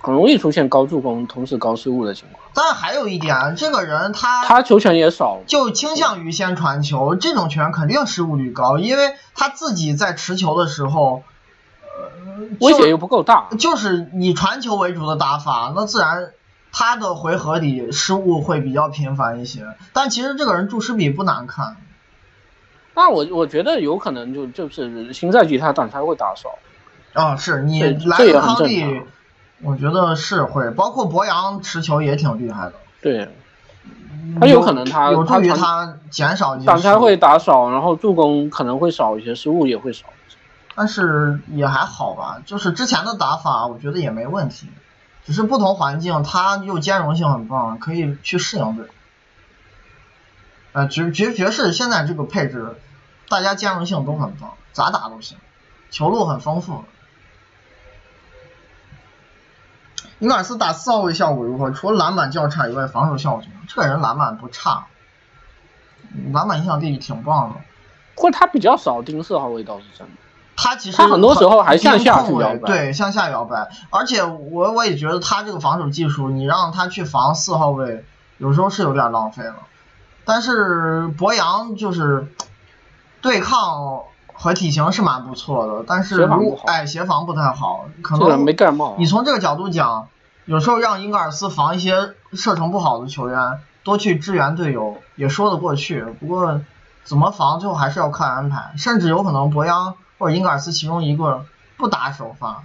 很容易出现高助攻同时高失误的情况。但还有一点，这个人他他球权也少，就倾向于先传球，这种球员肯定失误率高，因为他自己在持球的时候，呃，威胁又不够大。就是以传球为主的打法，那自然他的回合里失误会比较频繁一些。但其实这个人注失比不难看。那我我觉得有可能就就是新赛季他挡拆会打少。啊，是你莱恩康利。我觉得是会，包括博扬持球也挺厉害的。对，他有可能他有助于他减少。挡拆会打少，然后助攻可能会少一些，失误也会少。但是也还好吧，就是之前的打法，我觉得也没问题。只是不同环境，他又兼容性很棒，可以去适应对。呃，爵爵爵士现在这个配置，大家兼容性都很棒，咋打都行，球路很丰富。英格尔斯打四号位效果如何？除了篮板较差以外，防守效果怎么样？这个人篮板不差，篮板影响力挺棒的。不过他比较少盯四号位倒是真的。他其实他很多时候还向下去摇摆，对，向下摇摆。而且我我也觉得他这个防守技术，你让他去防四号位，有时候是有点浪费了。但是博扬就是对抗。和体型是蛮不错的，但是如哎协防不太好，可能没盖帽。你从这个角度讲，有时候让英格尔斯防一些射程不好的球员，多去支援队友也说得过去。不过怎么防，最后还是要看安排。甚至有可能博扬或者英格尔斯其中一个不打首发，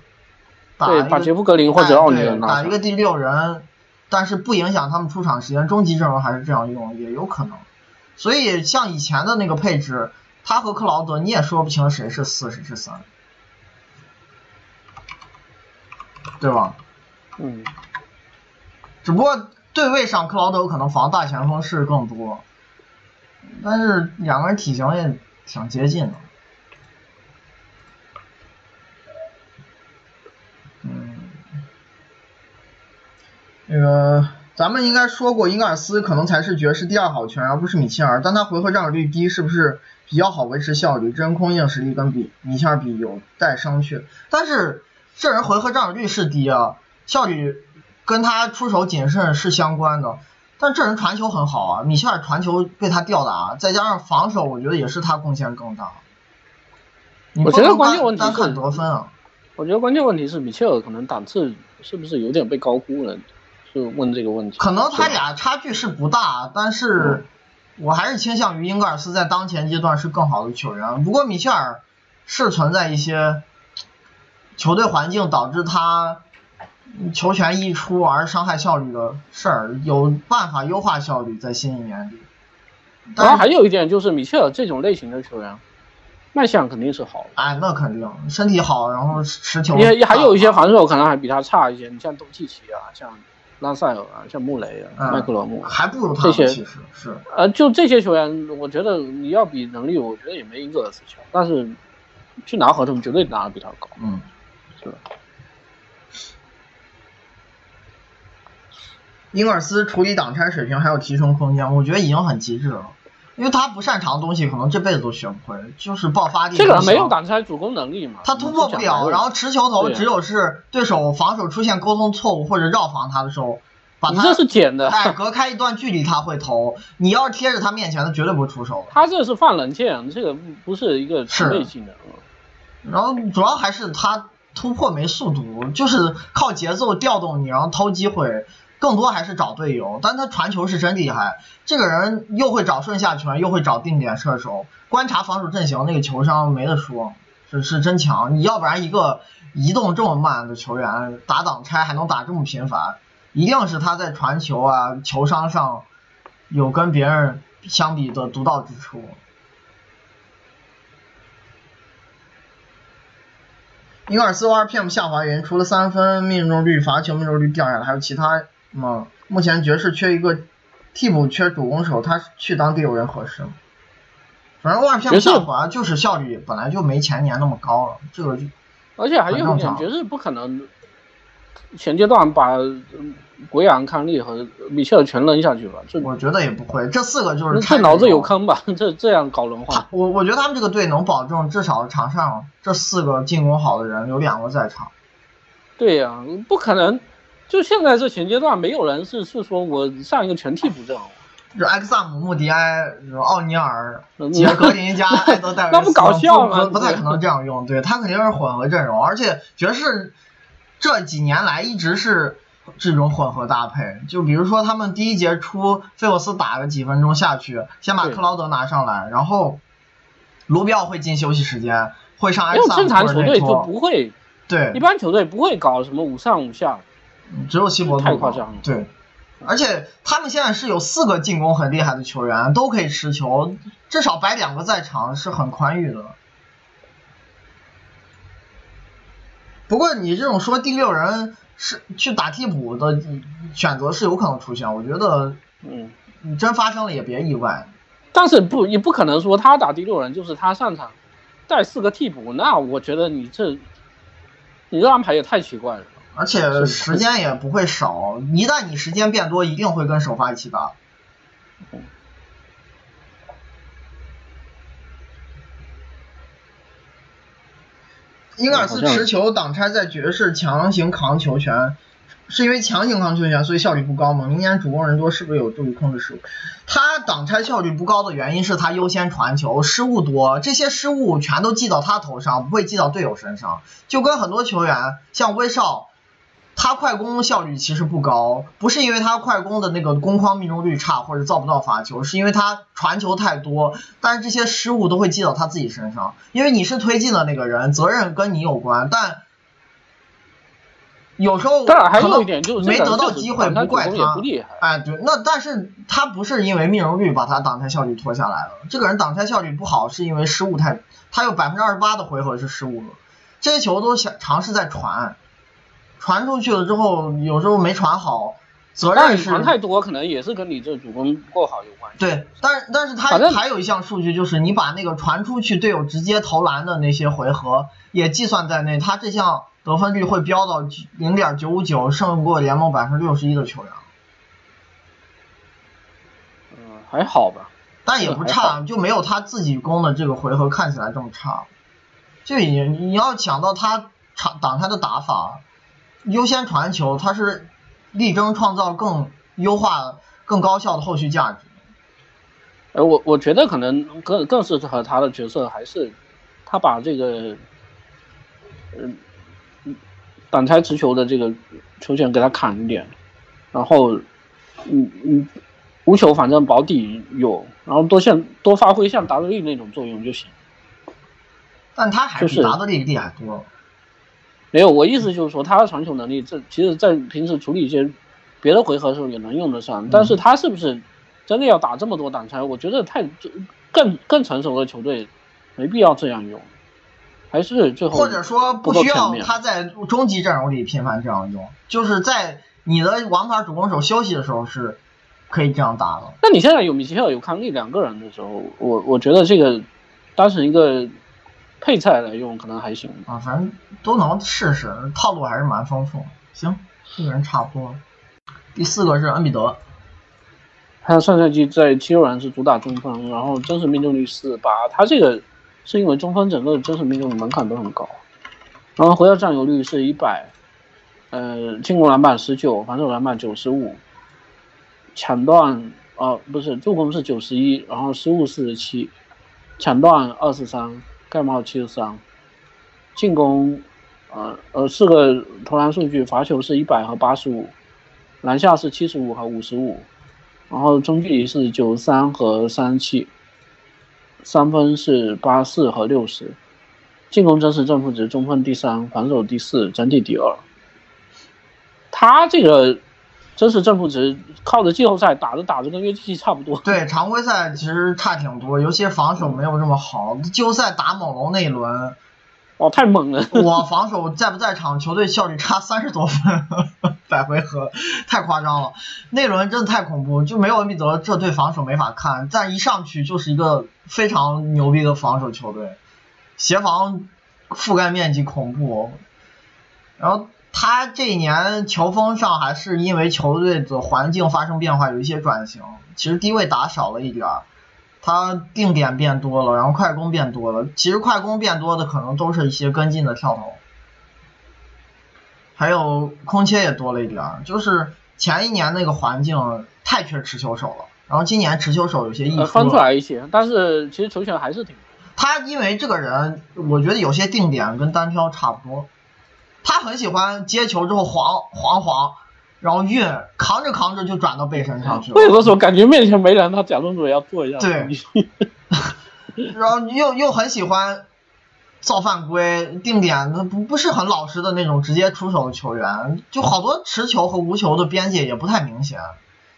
对，把杰夫格林或者奥尼尔打一个第六人，但是不影响他们出场时间，终极阵容还是这样用也有可能。所以像以前的那个配置。他和克劳德，你也说不清谁是四，谁是三，对吧？嗯。只不过对位上，克劳德可能防大前锋是更多，但是两个人体型也挺接近的。那个咱们应该说过，英格尔斯可能才是爵士第二好球员，而不是米切尔。但他回合占有率低，是不是比较好维持效率？真空硬实力跟比米切尔比有待商榷。但是这人回合占有率是低啊，效率跟他出手谨慎是相关的。但这人传球很好啊，米切尔传球被他吊打，再加上防守，我觉得也是他贡献更大。我觉得关键问题单看得分啊。我觉得关键问题是米切尔可能档次是不是有点被高估了？是问这个问题。可能他俩差距是不大，但是我还是倾向于英格尔斯在当前阶段是更好的球员。不过米切尔是存在一些球队环境导致他球权溢出而伤害效率的事儿，有办法优化效率在新一年里。然后还有一点就是米切尔这种类型的球员。卖相肯定是好，哎，那肯定，身体好，然后持球也也还有一些防守可能还比他差一些。你像东契奇啊，像拉塞尔啊，像穆雷啊，麦克罗姆，还不如他这些其实是。呃，就这些球员，我觉得你要比能力，我觉得也没英格尔斯强，但是去拿合同绝对拿的比他高，嗯，是吧？英格尔斯处理挡拆水平还有提升空间，我觉得已经很极致了。因为他不擅长的东西，可能这辈子都学不会，就是爆发力。这个没有挡拆主攻能力嘛？他突破不了，然后持球头只有是对手防守出现沟通错误或者绕防他的时候，把他这是捡的，哎，隔开一段距离他会投。[LAUGHS] 你要是贴着他面前，他绝对不会出手。他这是放冷箭，这个不是一个准备性的。然后主要还是他突破没速度，就是靠节奏调动你，然后偷机会。更多还是找队友，但他传球是真厉害。这个人又会找顺下拳，又会找定点射手，观察防守阵型，那个球商没得说，是是真强。你要不然一个移动这么慢的球员打挡拆还能打这么频繁，一定是他在传球啊球商上有跟别人相比的独到之处。英格尔斯沃尔 PM 下滑原因，除了三分命中率、罚球命中率掉下来，还有其他。么目前爵士缺一个替补，缺主攻手，他去当第六人合适吗？反正万片下滑就是效率本来就没前年那么高了，这个就而且还有一点，爵士不可能前阶段把国阳、康利和米切尔全扔下去吧？这我觉得也不会，这四个就是这脑子有坑吧？[LAUGHS] 这这样搞轮换，我我觉得他们这个队能保证至少场上这四个进攻好的人有两个在场。对呀，不可能。就现在这前阶段，没有人是是说我上一个全替补阵容，就埃克萨姆、穆迪埃、奥尼尔、杰格林加、埃德戴维斯，那不搞笑吗？不太可能这样用，对他肯定是混合阵容，而且爵士这几年来一直是这种混合搭配。就比如说他们第一节出费沃斯打个几分钟下去，先把克劳德拿上来，然后卢比奥会进休息时间，会上埃克萨姆正常球队就不会，对，一般球队不会搞什么五上五下。只有西伯太夸张了。对，而且他们现在是有四个进攻很厉害的球员，都可以持球，至少摆两个在场是很宽裕的。不过你这种说第六人是去打替补的选择是有可能出现，我觉得，嗯，你真发生了也别意外。但是不，也不可能说他打第六人就是他上场带四个替补，那我觉得你这你这安排也太奇怪了。而且时间也不会少，一旦你时间变多，一定会跟首发一起打。英格尔斯持球挡拆在爵士强行扛球权。是因为强行扛球权，所以效率不高吗？明年主攻人多，是不是有助于控制失误？他挡拆效率不高的原因是他优先传球，失误多，这些失误全都记到他头上，不会记到队友身上。就跟很多球员，像威少，他快攻效率其实不高，不是因为他快攻的那个攻框命中率差或者造不到罚球，是因为他传球太多，但是这些失误都会记到他自己身上，因为你是推进的那个人，责任跟你有关，但。有时候当然还有一点就没得到机会，不怪他。哎，对，那但是他不是因为命中率把他挡拆效率拖下来了。这个人挡拆效率不好，是因为失误太，他有百分之二十八的回合是失误了。这些球都想尝试在传，传出去了之后，有时候没传好，责任是。传太多，可能也是跟你这主攻不够好有关系。对，但但是他还有一项数据，就是你把那个传出去队友直接投篮的那些回合也计算在内，他这项。得分率会飙到零点九五九，胜过联盟百分之六十一的球员。嗯，还好吧，但也不差，就没有他自己攻的这个回合看起来这么差。就你你要想到他场挡他的打法，优先传球，他是力争创造更优化、更高效的后续价值。呃，我我觉得可能更更适合他的角色还是他把这个，嗯，挡拆持球的这个球权给他砍一点，然后，嗯嗯，无球反正保底有，然后多像多发挥像达德利那种作用就行。但他还是达德利厉害多。没有，我意思就是说他的传球能力，这其实在平时处理一些别的回合的时候也能用得上，但是他是不是？真的要打这么多挡拆，我觉得太更更成熟的球队没必要这样用，还是最后或者说不需要他在终极阵容里频繁这样用，就是在你的王牌主攻手休息的时候是可以这样打的。那你现在有米切尔有康利两个人的时候，我我觉得这个当成一个配菜来用可能还行啊，反正都能试试，套路还是蛮丰富。行，四个人差不多。第四个是恩比德。他上赛季在七六人是主打中锋，然后真实命中率四八。他这个是因为中锋整个真实命中率门槛都很高，然后回到占有率是一百，呃，进攻篮板十九，防守篮板九十五，抢断啊不是助攻是九十一，然后失误四十七，抢断二十三，盖帽七十三，进攻呃呃四个投篮数据，罚球是一百和八十五，篮下是七十五和五十五。然后中距离是九十三和三七，三分是八四和六十，进攻真实正负值中锋第三，防守第四，整体第二。他这个真是正负值靠着季后赛打着打着跟约基奇差不多。对，常规赛其实差挺多，尤其防守没有这么好。季后赛打猛龙那一轮。哦，太猛了！我防守在不在场，球队效率差三十多分，百回合，太夸张了。那轮真的太恐怖，就没有恩比德，这队防守没法看。但一上去就是一个非常牛逼的防守球队，协防覆盖面积恐怖。然后他这一年球风上还是因为球队的环境发生变化，有一些转型，其实低位打少了一点儿。他定点变多了，然后快攻变多了。其实快攻变多的可能都是一些跟进的跳投，还有空切也多了一点儿。就是前一年那个环境太缺持球手了，然后今年持球手有些溢出分出来一些，但是其实球权还是挺。他因为这个人，我觉得有些定点跟单挑差不多，他很喜欢接球之后晃晃晃。然后运扛着扛着就转到背身上去了。有的时候感觉面前没人，他假动作也要做一下。对。[LAUGHS] 然后又又很喜欢造犯规、定点，他不不是很老实的那种直接出手的球员，就好多持球和无球的边界也不太明显。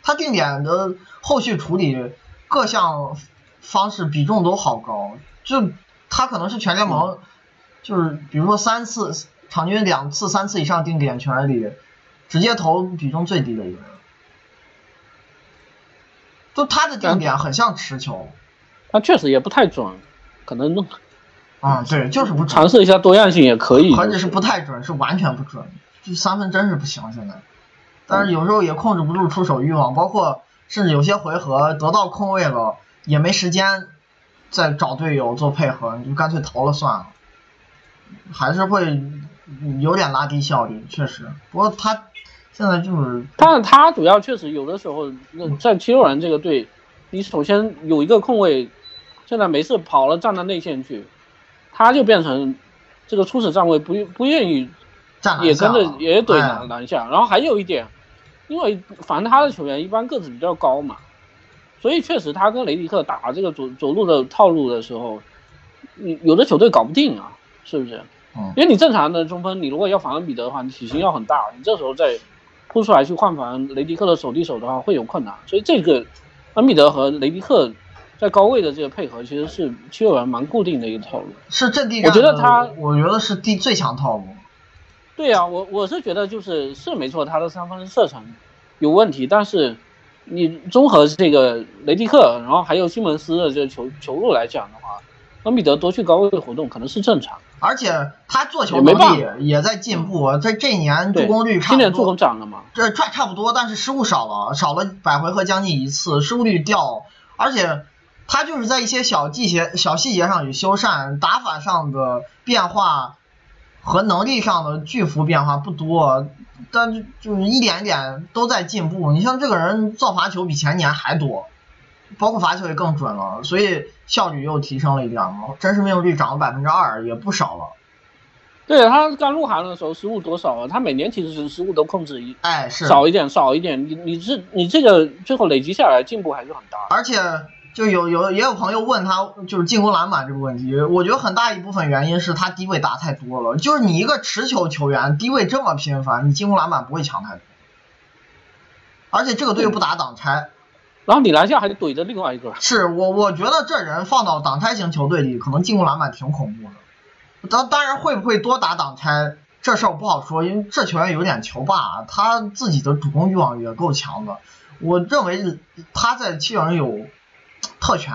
他定点的后续处理各项方式比重都好高，就他可能是全联盟就是比如说三次场均两次、三次以上定点权里。直接投比重最低的一个人，就他的定点很像持球，他确实也不太准，可能，啊对，就是不尝试一下多样性也可以，而且是不太准，是完全不准，就三分真是不行现在，但是有时候也控制不住出手欲望，包括甚至有些回合得到空位了也没时间再找队友做配合，你就干脆投了算了，还是会有点拉低效率，确实，不过他。现在就是，但是他主要确实有的时候，那在七六人这个队，你首先有一个空位，现在没事跑了站到内线去，他就变成这个初始站位不不愿意，也跟着也怼篮篮下。然后还有一点，因为反正他的球员一般个子比较高嘛，所以确实他跟雷迪克打这个走走路的套路的时候，你有的球队搞不定啊，是不是？嗯。因为你正常的中锋，你如果要防恩比德的话，你体型要很大，你这时候再。扑出来去换防雷迪克的手递手的话会有困难，所以这个恩比德和雷迪克在高位的这个配合其实是七六人蛮固定的一个套路。是阵地我觉得他，我觉得是第最强套路。对呀，我我是觉得就是是没错，他的三分射程有问题，但是你综合这个雷迪克，然后还有西蒙斯的这个球球路来讲的话，恩比德多去高位活动可能是正常。而且他做球能力也在进步，在这一年助，攻率差不今年助攻多，涨了嘛？这差差不多，但是失误少了，少了百回合将近一次，失误率掉，而且他就是在一些小细节、小细节上有修缮，打法上的变化和能力上的巨幅变化不多，但就是一点一点都在进步。你像这个人造罚球比前年还多，包括罚球也更准了，所以效率又提升了一点嘛，真实命中率涨了百分之二，也不少了。对他刚入行的时候失误多少啊？他每年其实是失误都控制一哎，是少一点，少一点。你你这你这个最后累积下来进步还是很大。而且就有有也有朋友问他就是进攻篮板这个问题，我觉得很大一部分原因是他低位打太多了。就是你一个持球球员低位这么频繁，你进攻篮板不会强太多。而且这个队又不打挡拆，然后你篮下还怼着另外一个，是我我觉得这人放到挡拆型球队里，可能进攻篮板挺恐怖的。当当然会不会多打挡拆，这事儿不好说，因为这球员有点球霸，他自己的主攻欲望也够强的。我认为他在七六人有特权，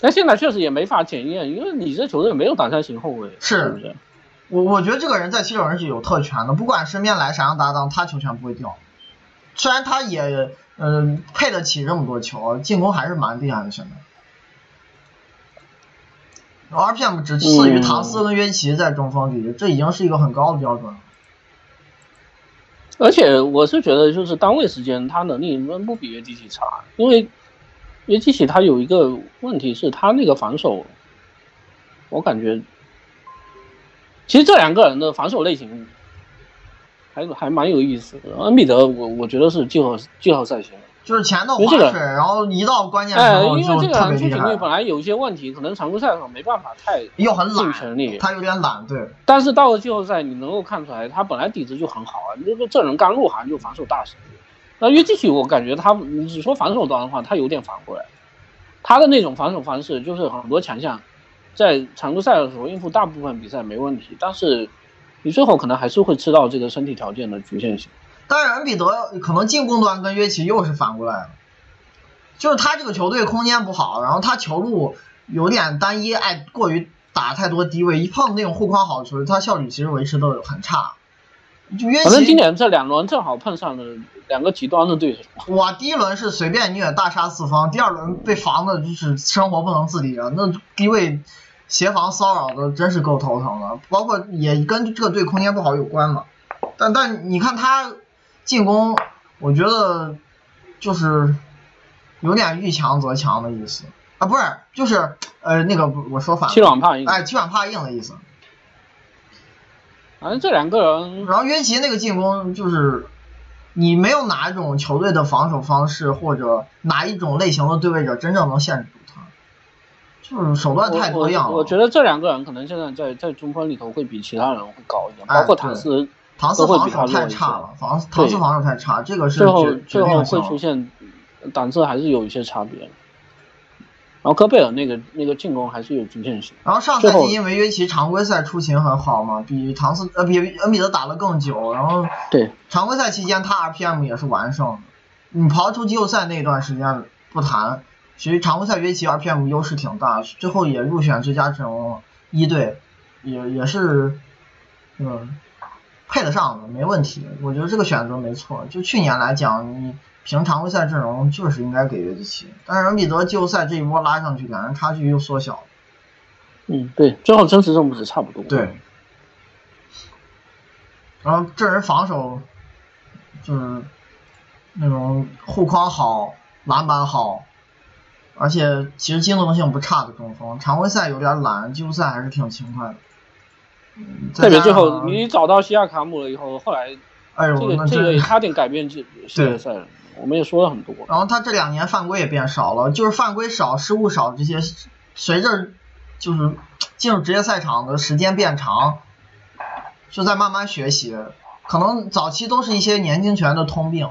但现在确实也没法检验，因为你这球队没有挡拆型后卫，是是不是？我我觉得这个人在七六人是有特权的，不管身边来啥样搭档，他球权不会掉。虽然他也嗯、呃配得起这么多球，进攻还是蛮厉害的现在。RPM 只次于唐斯跟约基奇在中锋里，这已经是一个很高的标准了。而且我是觉得，就是单位时间他能力不不比约基奇差，因为约基奇他有一个问题是他那个防守，我感觉其实这两个人的防守类型还还蛮有意思的。恩比德我我觉得是季后季后赛型，就是前头因为这个划水，然后一到关键时哎，候就因为这个出勤率本，来有一些问题，可能常规赛上没办法太又很尽全力懒，他有点懒，对，但是到了季后赛，你能够看出来，他本来底子就很好啊。这个这人刚入行就防守大师。那约基奇，我感觉他，你只说防守端的话，他有点反过来。他的那种防守方式，就是很多强项，在常规赛的时候应付大部分比赛没问题，但是你最后可能还是会吃到这个身体条件的局限性。当然恩比德可能进攻端跟约奇又是反过来的，就是他这个球队空间不好，然后他球路有点单一，爱过于打太多低位，一碰那种护框好的球队，他效率其实维持的很差。就约反正今，年这两轮正好碰上了两个极端的对手。哇，第一轮是随便虐大杀四方，第二轮被防的就是生活不能自理啊，那低位协防骚扰的真是够头疼的，包括也跟这个队空间不好有关嘛。但但你看他进攻，我觉得就是有点遇强则强的意思啊，不是，就是呃那个我说反欺了，软怕硬，哎，欺软怕硬的意思。反正这两个人然后约奇那个进攻就是，你没有哪一种球队的防守方式或者哪一种类型的对位者真正能限制就是手段太多样了。我我我觉得这两个人可能现在在在中锋里头会比其他人会高一点，哎包括唐斯，唐斯防守太差了，防唐斯防守太差，这个是最后决最后会出现档次还是有一些差别。然后科贝尔那个那个进攻还是有局限性。然后上赛季因为约奇常规赛出勤很好嘛，比唐斯呃比恩比德打了更久，然后对，常规赛期间他 RPM 也是完胜的。你刨出季后赛那段时间不谈，其实常规赛约奇 RPM 优势挺大，最后也入选最佳阵容一队，也也是嗯配得上的，没问题。我觉得这个选择没错。就去年来讲，你凭常规赛阵容就是应该给约基奇，但是恩比德季后赛这一波拉上去，两人差距又缩小了。嗯，对，最后真实任务值差不多。对，然后这人防守就是那种护框好、篮板好，而且其实机动性不差的中锋。常规赛有点懒，季后赛还是挺勤快的。嗯特别最后你找到西亚卡姆了以后，后来哎呦，这个那这个也差点改变这系列赛了。我们也说了很多。然后他这两年犯规也变少了，就是犯规少、失误少这些，随着就是进入职业赛场的时间变长，就在慢慢学习。可能早期都是一些年轻拳的通病，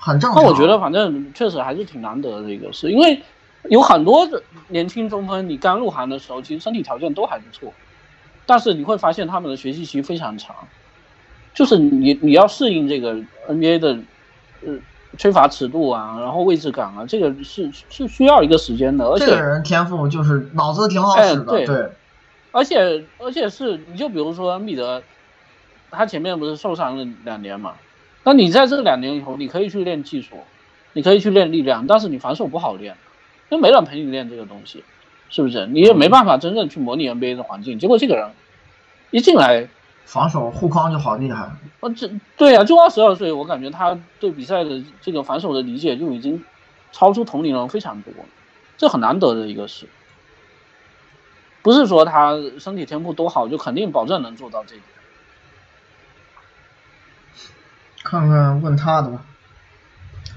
很正常。那我觉得反正确实还是挺难得的一个事，因为有很多的年轻中锋，你刚入行的时候，其实身体条件都还不错，但是你会发现他们的学习期非常长，就是你你要适应这个 NBA 的呃缺乏尺度啊，然后位置感啊，这个是是需要一个时间的。而且这个人天赋就是脑子挺好使的，对对，而且而且是你就比如说恩比德，他前面不是受伤了两年嘛？那你在这两年以后，你可以去练技术，你可以去练力量，但是你防守不好练，因为没人陪你练这个东西，是不是？你也没办法真正去模拟 NBA 的环境。结果这个人一进来，防守护框就好厉害。我这对啊，就二十二岁，我感觉他对比赛的这个防守的理解就已经超出同龄人非常多，这很难得的一个事。不是说他身体天赋多好，就肯定保证能做到这一点。看看问他的吧。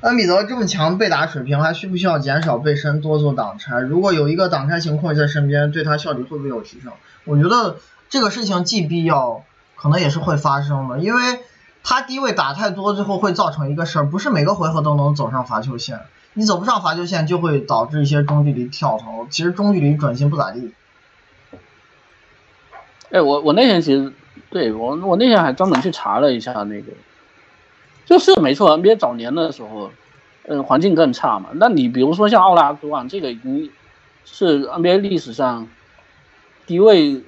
恩比德这么强被打水平，还需不需要减少背身，多做挡拆？如果有一个挡拆型控在身边，对他效率会不会有提升？我觉得这个事情既必要，可能也是会发生的，因为他低位打太多，最后会造成一个事儿，不是每个回合都能走上罚球线，你走不上罚球线，就会导致一些中距离跳投，其实中距离准心不咋地。哎，我我那天其实对我我那天还专门去查了一下那个。就是没错，NBA 早年的时候，嗯，环境更差嘛。那你比如说像奥拉朱旺，这个已经是 NBA 历史上低位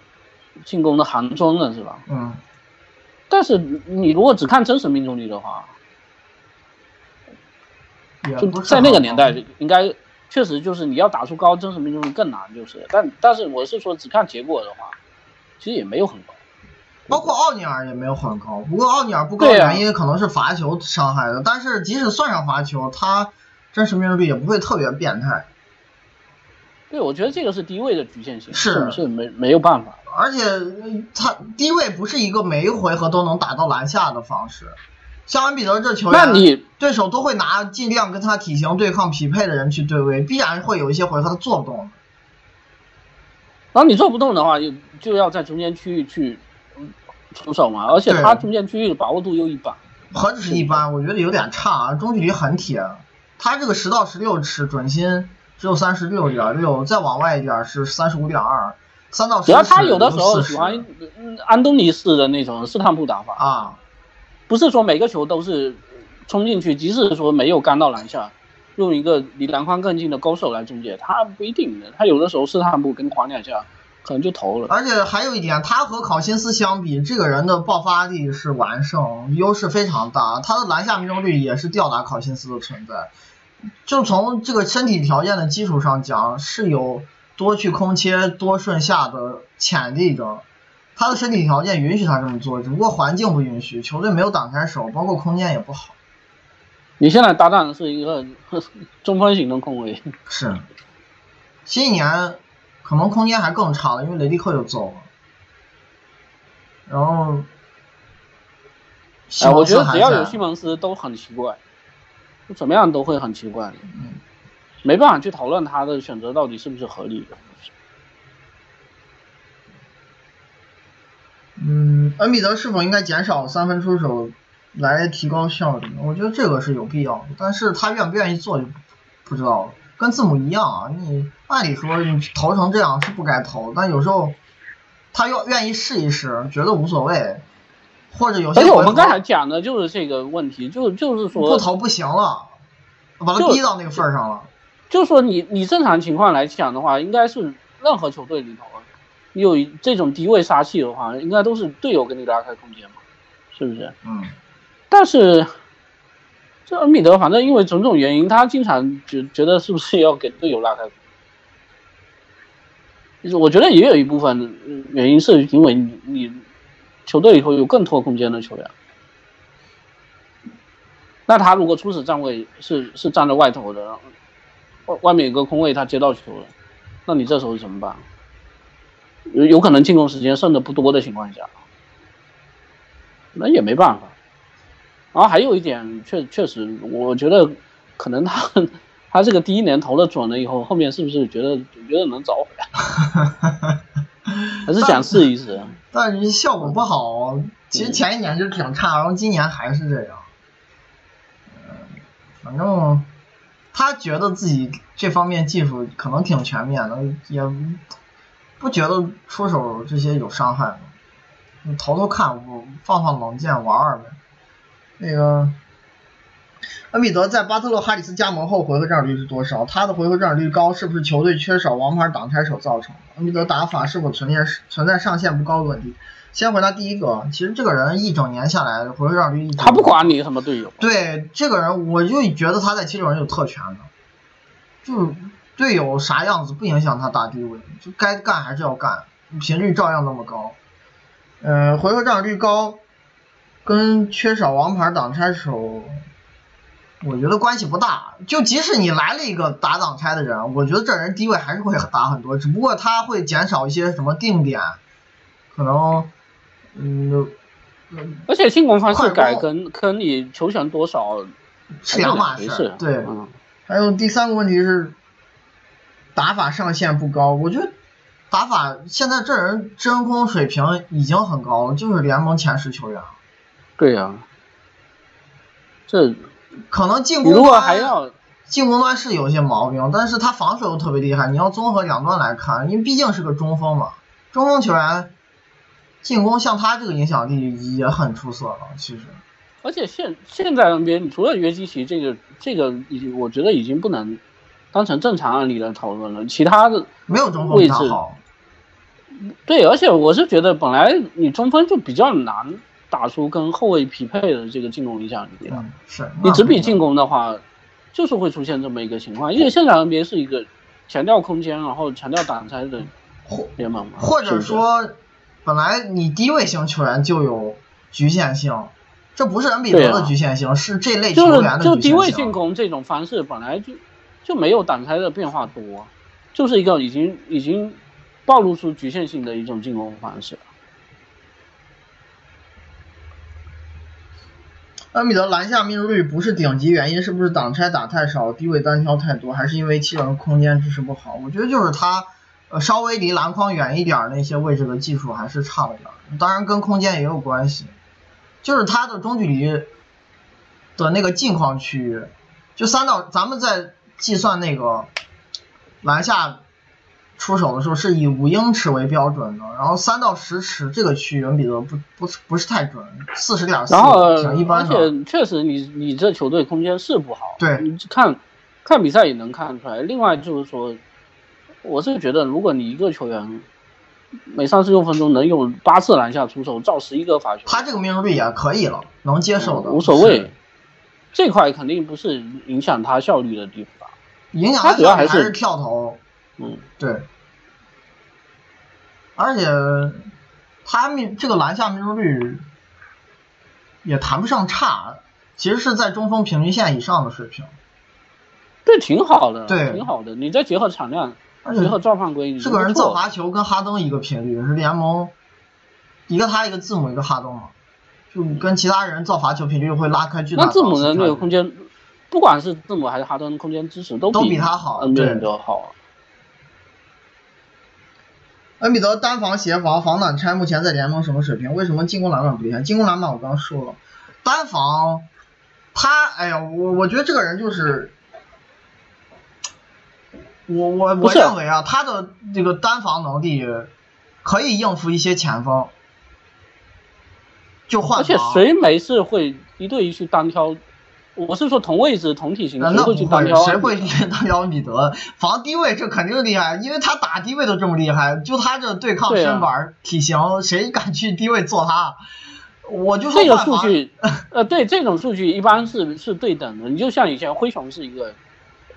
进攻的行中了，是吧？嗯。但是你如果只看真实命中率的话，就在那个年代，应该确实就是你要打出高真实命中率更难，就是。但但是我是说，只看结果的话，其实也没有很高。包括奥尼尔也没有很高，不过奥尼尔不高原因可能是罚球伤害的，但是即使算上罚球，他真实命中率也不会特别变态。对，我觉得这个是低位的局限性，是是没没有办法。而且他低位不是一个每一回合都能打到篮下的方式，像恩比德这球员，那你对手都会拿尽量跟他体型对抗匹配的人去对位，必然会有一些回合他做不动。然后你做不动的话，就就要在中间区域去。出手嘛，而且他中间区域的把握度又一般，何止是一般，我觉得有点差啊，中距离很铁，他这个十到十六尺准心只有三十六点六，再往外一点是三十五点二，三到十。主要他有的时候喜欢安东尼式的那种试探步打法。啊，不是说每个球都是冲进去，即使说没有干到篮下，用一个离篮筐更近的勾手来终结，他不一定的，他有的时候试探步跟狂两下。可能就投了，而且还有一点，他和考辛斯相比，这个人的爆发力是完胜，优势非常大。他的篮下命中率也是吊打考辛斯的存在。就从这个身体条件的基础上讲，是有多去空切、多顺下的潜力的。他的身体条件允许他这么做，只不过环境不允许，球队没有挡拆手，包括空间也不好。你现在搭档的是一个 [LAUGHS] 中锋型的控卫，是，新一年。可能空间还更差了，因为雷迪克又走了。然后，哎，我觉得只要有西蒙斯都很奇怪，怎么样都会很奇怪。嗯，没办法去讨论他的选择到底是不是合理的。嗯，恩比德是否应该减少三分出手来提高效率？我觉得这个是有必要的，但是他愿不愿意做就不知道了。跟字母一样啊，你按理说你投成这样是不该投，但有时候他要愿意试一试，觉得无所谓，或者有些。而且我们刚才讲的就是这个问题，就就是说不投不行了，把他逼到那个份上了。就是说你你正常情况来讲的话，应该是任何球队里头，你有这种低位杀气的话，应该都是队友给你拉开空间嘛，是不是？嗯。但是。这恩比德反正因为种种原因，他经常觉觉得是不是要给队友拉开？就是我觉得也有一部分原因是因为你你球队里头有更拖空间的球员，那他如果初始站位是是站在外头的，外外面有个空位，他接到球了，那你这时候怎么办？有有可能进攻时间剩的不多的情况下，那也没办法。然后还有一点，确确实，我觉得可能他 [LAUGHS] 他这个第一年投的准了以后，后面是不是觉得觉得能找回来？[LAUGHS] 还是想试一试？但是效果不好，其实前一年就挺差，然后今年还是这样。嗯，反正他觉得自己这方面技术可能挺全面的，也不觉得出手这些有伤害。你投投看，放放冷箭玩玩呗。那个恩比德在巴特勒、哈里斯加盟后回合占有率是多少？他的回合占有率高是不是球队缺少王牌挡拆手造成的？恩比德打法是否存在存在上限不高的问题？先回答第一个，其实这个人一整年下来回合占有率一他不管你什么队友，对这个人，我就觉得他在七六人有特权的，就是队友啥样子不影响他打低位，就该干还是要干，频率照样那么高。呃，回合占有率高，跟缺少王牌挡拆手，我觉得关系不大。就即使你来了一个打挡拆的人，我觉得这人低位还是会打很多，只不过他会减少一些什么定点，可能，嗯，而且进攻方式改跟跟你球权多少是两码事。对，嗯。还有第三个问题是，打法上限不高，我觉得。打法现在这人真空水平已经很高了，就是联盟前十球员。对呀，这可能进攻如果还要进攻端是有些毛病，但是他防守又特别厉害。你要综合两端来看，因为毕竟是个中锋嘛，中锋球员进攻像他这个影响力也很出色了。其实，而且现现在 NBA 除了约基奇这个这个已经我觉得已经不能当成正常案例来讨论了，其他的没有中锋比他好。对，而且我是觉得，本来你中锋就比较难打出跟后卫匹配的这个进攻影响力了。是，你只比进攻的话，就是会出现这么一个情况。因为现在 NBA 是一个强调空间，然后强调挡拆的联盟嘛。或者说，本来你低位型球员就有局限性，这不是恩比德的局限性，是这类球员的局限性。就低位进攻这种方式本来就就没有挡拆的变化多，就是一个已经已经。暴露出局限性的一种进攻方式。恩比德篮下命中率不是顶级原因，是不是挡拆打太少，低位单挑太多，还是因为七人空间支持不好？我觉得就是他，呃，稍微离篮筐远一点那些位置的技术还是差了点，当然跟空间也有关系。就是他的中距离的那个近框区域，就三到，咱们在计算那个篮下。出手的时候是以五英尺为标准的，然后三到十尺这个区域恩比的不不不是太准，四十点四挺一般的。而且确实你你这球队空间是不好，对，你看看比赛也能看出来。另外就是说，我是觉得如果你一个球员每三十六分钟能有八次篮下出手，造十一个罚球，他这个命中率也可以了，能接受的，无所谓。这块肯定不是影响他效率的地方，影响他主要还是跳投。嗯，对，而且他命这个篮下命中率也谈不上差，其实是在中锋平均线以上的水平。对，挺好的，对，挺好的。你再结合产量，结合造犯规，这个人造罚球跟哈登一个频率，是联盟一个他一个字母一个哈登嘛，就跟其他人造罚球频率会拉开巨大。那字母的那个空间，不管是字母还是哈登，空间支持都比他好，NBA 都好。恩比德单防协防防挡拆目前在联盟什么水平？为什么进攻篮板不厉害？进攻篮板我刚刚说了，单防他，哎呀，我我觉得这个人就是，我我我认为啊，他的这个单防能力可以应付一些前锋，就换而且谁没事会一对一去单挑？我是说同位置同体型，谁会去单挑？谁会去单挑米德？防低位这肯定厉害，因为他打低位都这么厉害，就他这对抗身板、体型，谁敢去低位做他？我就说这个数据，[LAUGHS] 呃，对这种数据一般是是对等的。你就像以前灰熊是一个，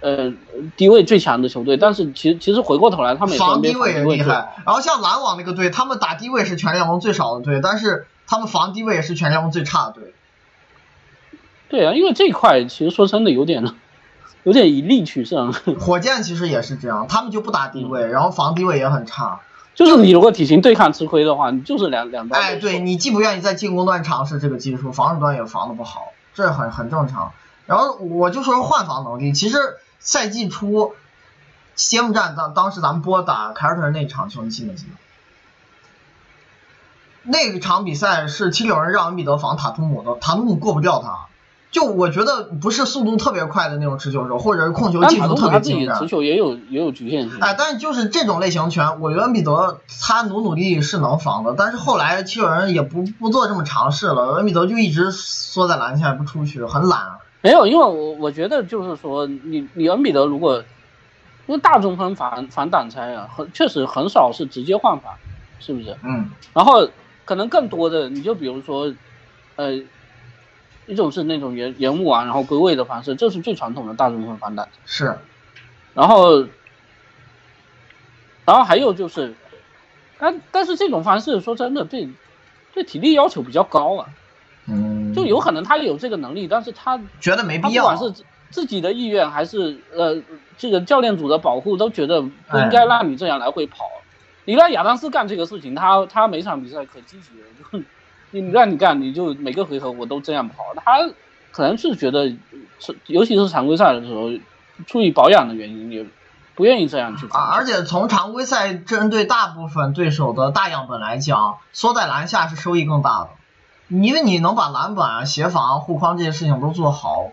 呃，低位最强的球队，但是其实其实回过头来他们防低位也厉害。然后像篮网那个队，他们打低位是全联盟最少的队，但是他们防低位也是全联盟最差的队。对啊，因为这一块其实说真的有点，有点以力取胜。[LAUGHS] 火箭其实也是这样，他们就不打低位，然后防低位也很差。就是你如果体型对抗吃亏的话，你就是两两端。哎，对你既不愿意在进攻端尝试这个技术，防守端也防的不好，这很很正常。然后我就说换防能力，其实赛季初揭幕战当当时咱们播打凯尔特人那场球，你记没记得？那场比赛是七六人让恩比德防塔图姆的，塔图姆过不掉他。就我觉得不是速度特别快的那种持球手，或者是控球技术特别精湛。持球也有也有局限性。哎，但是就是这种类型拳，我觉得恩比德他努努力是能防的，但是后来七六人也不不做这么尝试了，恩比德就一直缩在篮下不出去，很懒。没有，因为我我觉得就是说，你你恩比德如果，因为大中锋反反挡拆啊，很确实很少是直接换防，是不是？嗯然后可能更多的，你就比如说，呃，一种是那种延延误啊，然后归位的方式，这是最传统的大中锋反挡。是，然后，然后还有就是，但但是这种方式说真的对对体力要求比较高啊，嗯，就有可能他有这个能力，但是他觉得没必要。不管是自自己的意愿还是呃这个教练组的保护，都觉得不应该让你这样来回跑。你让亚当斯干这个事情，他他每场比赛可积极了，就你让你干，你就每个回合我都这样跑。他可能是觉得，是尤其是常规赛的时候，出于保养的原因，也不愿意这样去啊，而且从常规赛针对大部分对手的大样本来讲，缩在篮下是收益更大的，因为你能把篮板啊、协防、护框这些事情都做好，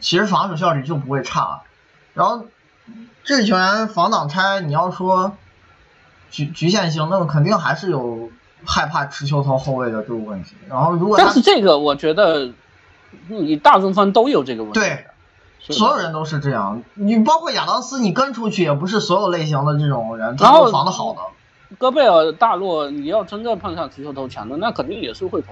其实防守效率就不会差。然后这个球员防挡拆，你要说局局限性，那么肯定还是有害怕持球投后卫的这个问题。然后如果但是这个我觉得，你大中锋都有这个问题。对，所有人都是这样，你包括亚当斯，你跟出去也不是所有类型的这种人他都防的好的。戈贝尔、大洛，你要真正碰上持球投强的，那肯定也是会投。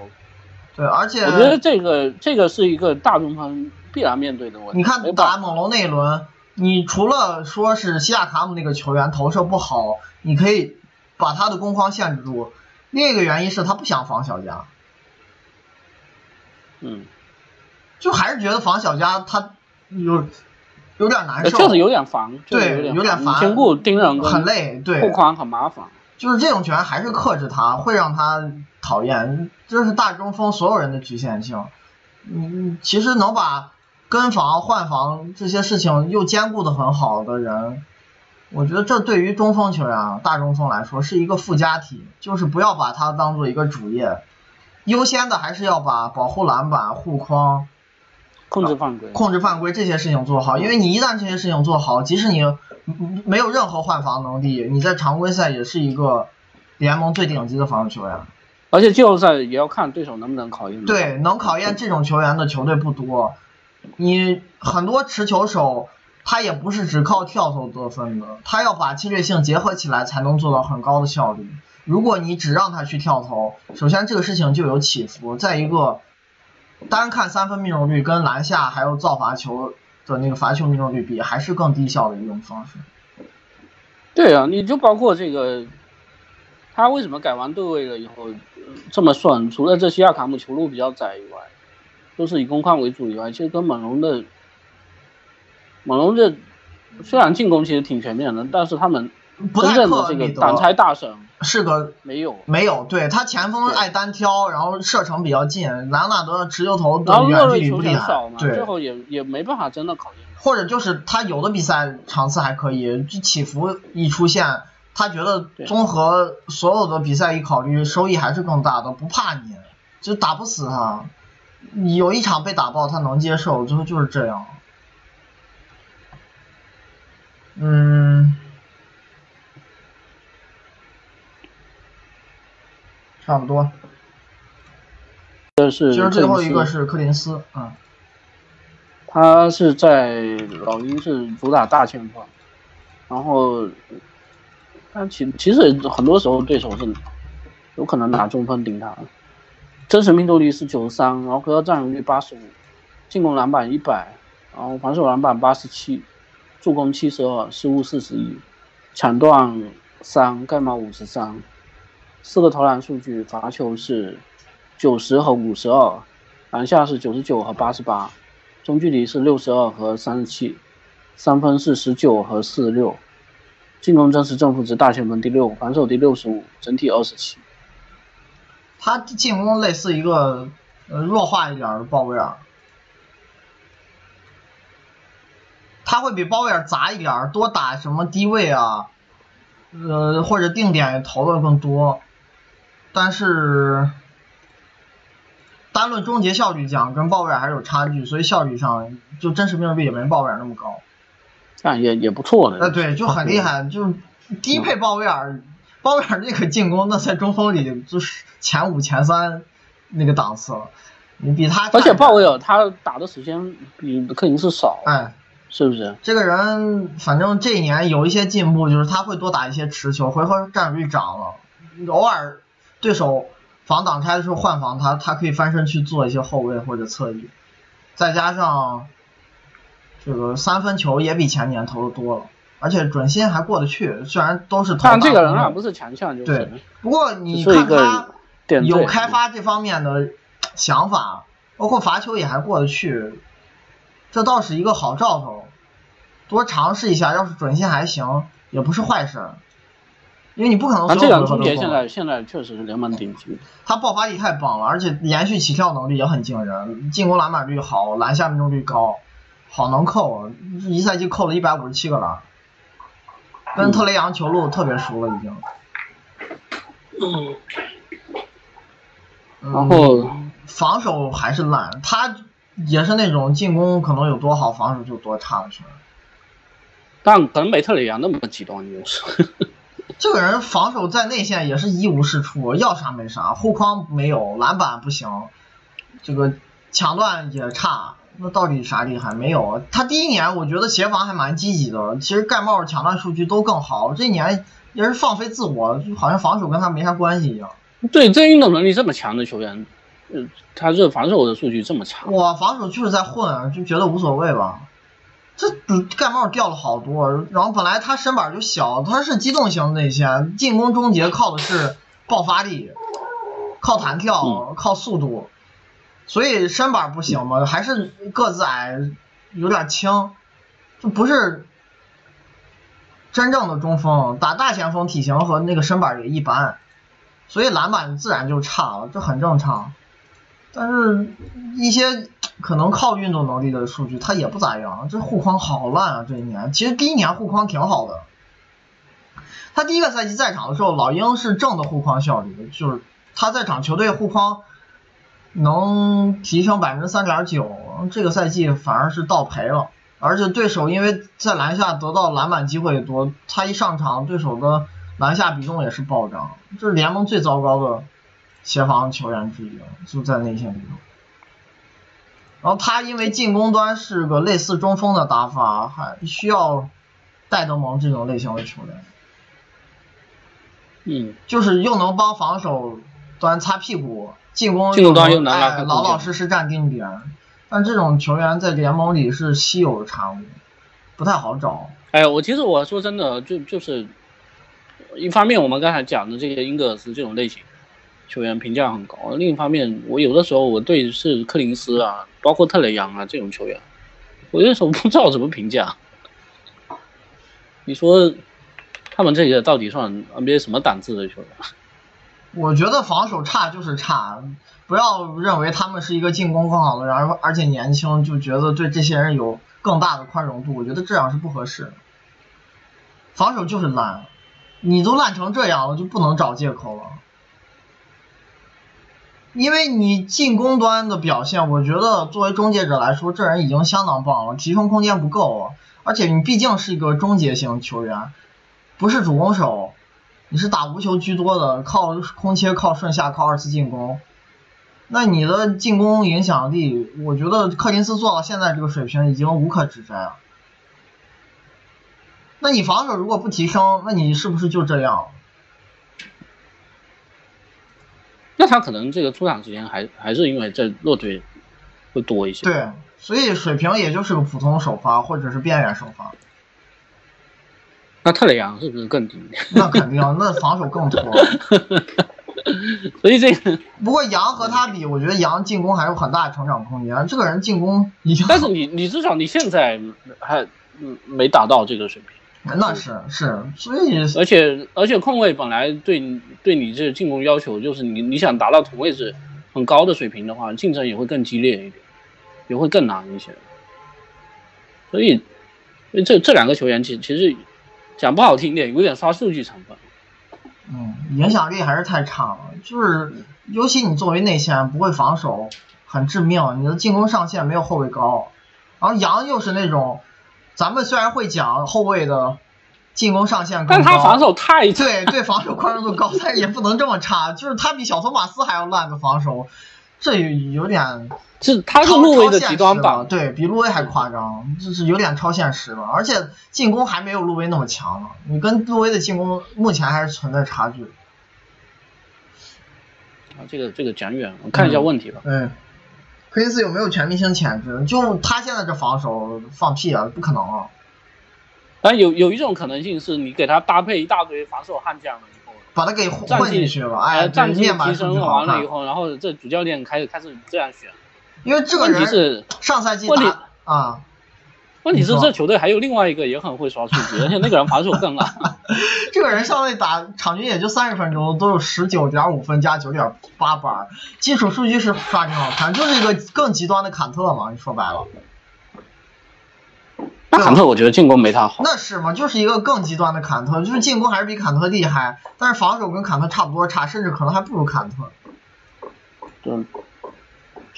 对，而且我觉得这个这个是一个大中锋必然面对的问题。你看打猛龙那一轮，你除了说是西亚卡姆那个球员投射不好，你可以把他的攻框限制住，另一个原因是他不想防小加，嗯，就还是觉得防小加他有有点难受，确实有点烦，对有点烦兼顾盯人很累，对护对，框很麻烦。就是这种球员还是克制他，会让他讨厌，这是大中锋所有人的局限性。嗯，其实能把跟防、换防这些事情又兼顾的很好的人，我觉得这对于中锋球员啊，大中锋来说是一个附加题，就是不要把它当做一个主业，优先的还是要把保护篮板、护框、控制犯规，控制犯规这些事情做好，因为你一旦这些事情做好，即使你嗯没有任何换防能力，你在常规赛也是一个联盟最顶级的防守球员。而且季后赛也要看对手能不能考验。对，能考验这种球员的球队不多。你很多持球手，他也不是只靠跳投得分的，他要把侵略性结合起来才能做到很高的效率。如果你只让他去跳投，首先这个事情就有起伏，再一个，单看三分命中率跟篮下还有造罚球的那个罚球命中率比，还是更低效的一种方式。对啊，你就包括这个，他为什么改完对位了以后这么顺？除了这西亚卡姆球路比较窄以外，都是以攻框为主以外，其实跟猛龙的猛龙这虽然进攻其实挺全面的，但是他们不太真正的这个挡拆大神是个没有。没有，对他前锋爱单挑，然后射程比较近，莱昂纳德持球投然远距离不厉害权少嘛，，最，后也也没办法真的考验。或者就是他有的比赛场次还可以，就起伏一出现，他觉得综合所有的比赛一考虑，收益还是更大的，不怕你，就打不死他。你有一场被打爆，他能接受，最后就是这样。嗯，差不多。这是其实最后一个是是柯林斯，嗯，他是在老鹰是主打大前锋，然后但其其实很多时候对手是有可能拿中锋顶他，真实命中率是九十三，然后回合占有率八十五，进攻篮板一百，然后防守篮板八十七，助攻七十二，失误四十一，抢断三，盖帽五十三，四个投篮数据，罚球是九十和五十二，篮下是九十九和八十八，中距离是六十二和三十七，三分是十九和四十六，进攻真实正负值大前锋第六，防守第六十五，整体二十七。他进攻类似一个呃弱化一点的鲍威尔，他会比鲍威尔杂一点，多打什么低位啊，呃或者定点投的更多，但是单论终结效率讲，跟鲍威尔还是有差距，所以效率上就真实命中率也没鲍威尔那么高。但也也不错的。呃，对，就很厉害，就是低配鲍威尔，鲍威尔那个进攻，那在中锋里就是前五前三那个档次了。你比他，而且鲍威尔他打的时间比克林斯少，哎，是不是？这个人反正这一年有一些进步，就是他会多打一些持球，回合占有率涨了，偶尔对手防挡拆的时候换防他，他可以翻身去做一些后卫或者侧翼，再加上这个三分球也比前年投的多了，而且准心还过得去，虽然都是投。但这个人啊，不是强项，就是对。不过你看他有开发这方面的。想法包括罚球也还过得去，这倒是一个好兆头，多尝试一下，要是准心还行，也不是坏事。因为你不可能所有终结现在现在确实是联盟顶级。他爆发力太棒了，而且连续起跳能力也很惊人，进攻篮板率好，篮下命中率高，好能扣，一赛季扣了一百五十七个篮，跟特雷杨球路特别熟了已经。嗯。然后。防守还是烂，他也是那种进攻可能有多好，防守就多差的球员。但可能没特里亚那么极端，就是。[LAUGHS] 这个人防守在内线也是一无是处，要啥没啥，护框没有，篮板不行，这个抢断也差，那到底啥厉害？没有。他第一年我觉得协防还蛮积极的，其实盖帽抢断数据都更好，这一年也是放飞自我，就好像防守跟他没啥关系一样。对，这运动能力这么强的球员。嗯，他这防守的数据这么差，我防守就是在混，就觉得无所谓吧。这盖帽掉了好多，然后本来他身板就小，他是机动型内线，进攻终结靠的是爆发力，靠弹跳，靠速度，所以身板不行嘛，还是个子矮，有点轻，就不是真正的中锋，打大前锋体型和那个身板也一般，所以篮板自然就差了，这很正常。但是，一些可能靠运动能力的数据，他也不咋样。这护框好烂啊！这一年，其实第一年护框挺好的。他第一个赛季在场的时候，老鹰是正的护框效率，就是他在场球队护框能提升百分之三点九。这个赛季反而是倒赔了，而且对手因为在篮下得到篮板机会多，他一上场，对手的篮下比重也是暴涨，这是联盟最糟糕的。协防球员之一，就在内线里头。然后他因为进攻端是个类似中锋的打法，还需要戴德蒙这种类型的球员。嗯。就是又能帮防守端擦屁股，进攻进攻端又能哎老老实实站定点。但这种球员在联盟里是稀有的产物，不太好找。哎，我其实我说真的，就就是一方面，我们刚才讲的这个英格尔斯这种类型。球员评价很高。另一方面，我有的时候我对是柯林斯啊，[LAUGHS] 包括特雷杨啊这种球员，我有时候不知道怎么评价。你说他们这些到底算 NBA 什么档次的球员？[LAUGHS] 我觉得防守差就是差，不要认为他们是一个进攻更好的人，而而且年轻就觉得对这些人有更大的宽容度。我觉得这样是不合适。防守就是烂，你都烂成这样了，就不能找借口了。因为你进攻端的表现，我觉得作为终结者来说，这人已经相当棒了，提升空间不够。而且你毕竟是一个终结型球员，不是主攻手，你是打无球居多的，靠空切、靠顺下、靠二次进攻。那你的进攻影响力，我觉得柯林斯做到现在这个水平已经无可指摘了。那你防守如果不提升，那你是不是就这样？那他可能这个出场时间还还是因为在弱队会多一些。对，所以水平也就是个普通首发或者是边缘首发。那特雷杨是不是更低？那肯定，那防守更拖。[LAUGHS] 所以这个，不过杨和他比，我觉得杨进攻还有很大的成长空间。这个人进攻已经，但是你你至少你现在还没达到这个水平。那是是，所以而且而且控卫本来对对你这进攻要求就是你你想达到同位置很高的水平的话，竞争也会更激烈一点，也会更难一些。所以这这两个球员其其实讲不好听点，有点刷数据成分。嗯，影响力还是太差了，就是尤其你作为内线不会防守，很致命。你的进攻上限没有后卫高，然后杨又是那种。咱们虽然会讲后卫的进攻上限高，但他防守太对对防守宽容度高，[LAUGHS] 但是也不能这么差。就是他比小托马斯还要烂的防守，这有点是他是路威的极端版，对比路威还夸张，就是有点超现实了。而且进攻还没有路威那么强呢，你跟路威的进攻目前还是存在差距。啊，这个这个讲远，我看一下问题吧。嗯，柯林斯有没有全明星潜质？就他现在这防守，放屁啊，不可能啊！但有有一种可能性是你给他搭配一大堆防守悍将了以后，把他给混进去了，哎，战绩提升完了以后，然后这主教练开始开始这样选。因为这个人是上赛季打啊，问题是这球队还有另外一个也很会刷数据，而且那个人防守更烂。[LAUGHS] 这个人上位打场均也就三十分钟，都有十九点五分加九点八板，基础数据是刷挺好看，就是一个更极端的坎特嘛，你说白了。那坎特我觉得进攻没他好。那是吗？就是一个更极端的坎特，就是进攻还是比坎特厉害，但是防守跟坎特差不多差，甚至可能还不如坎特。对。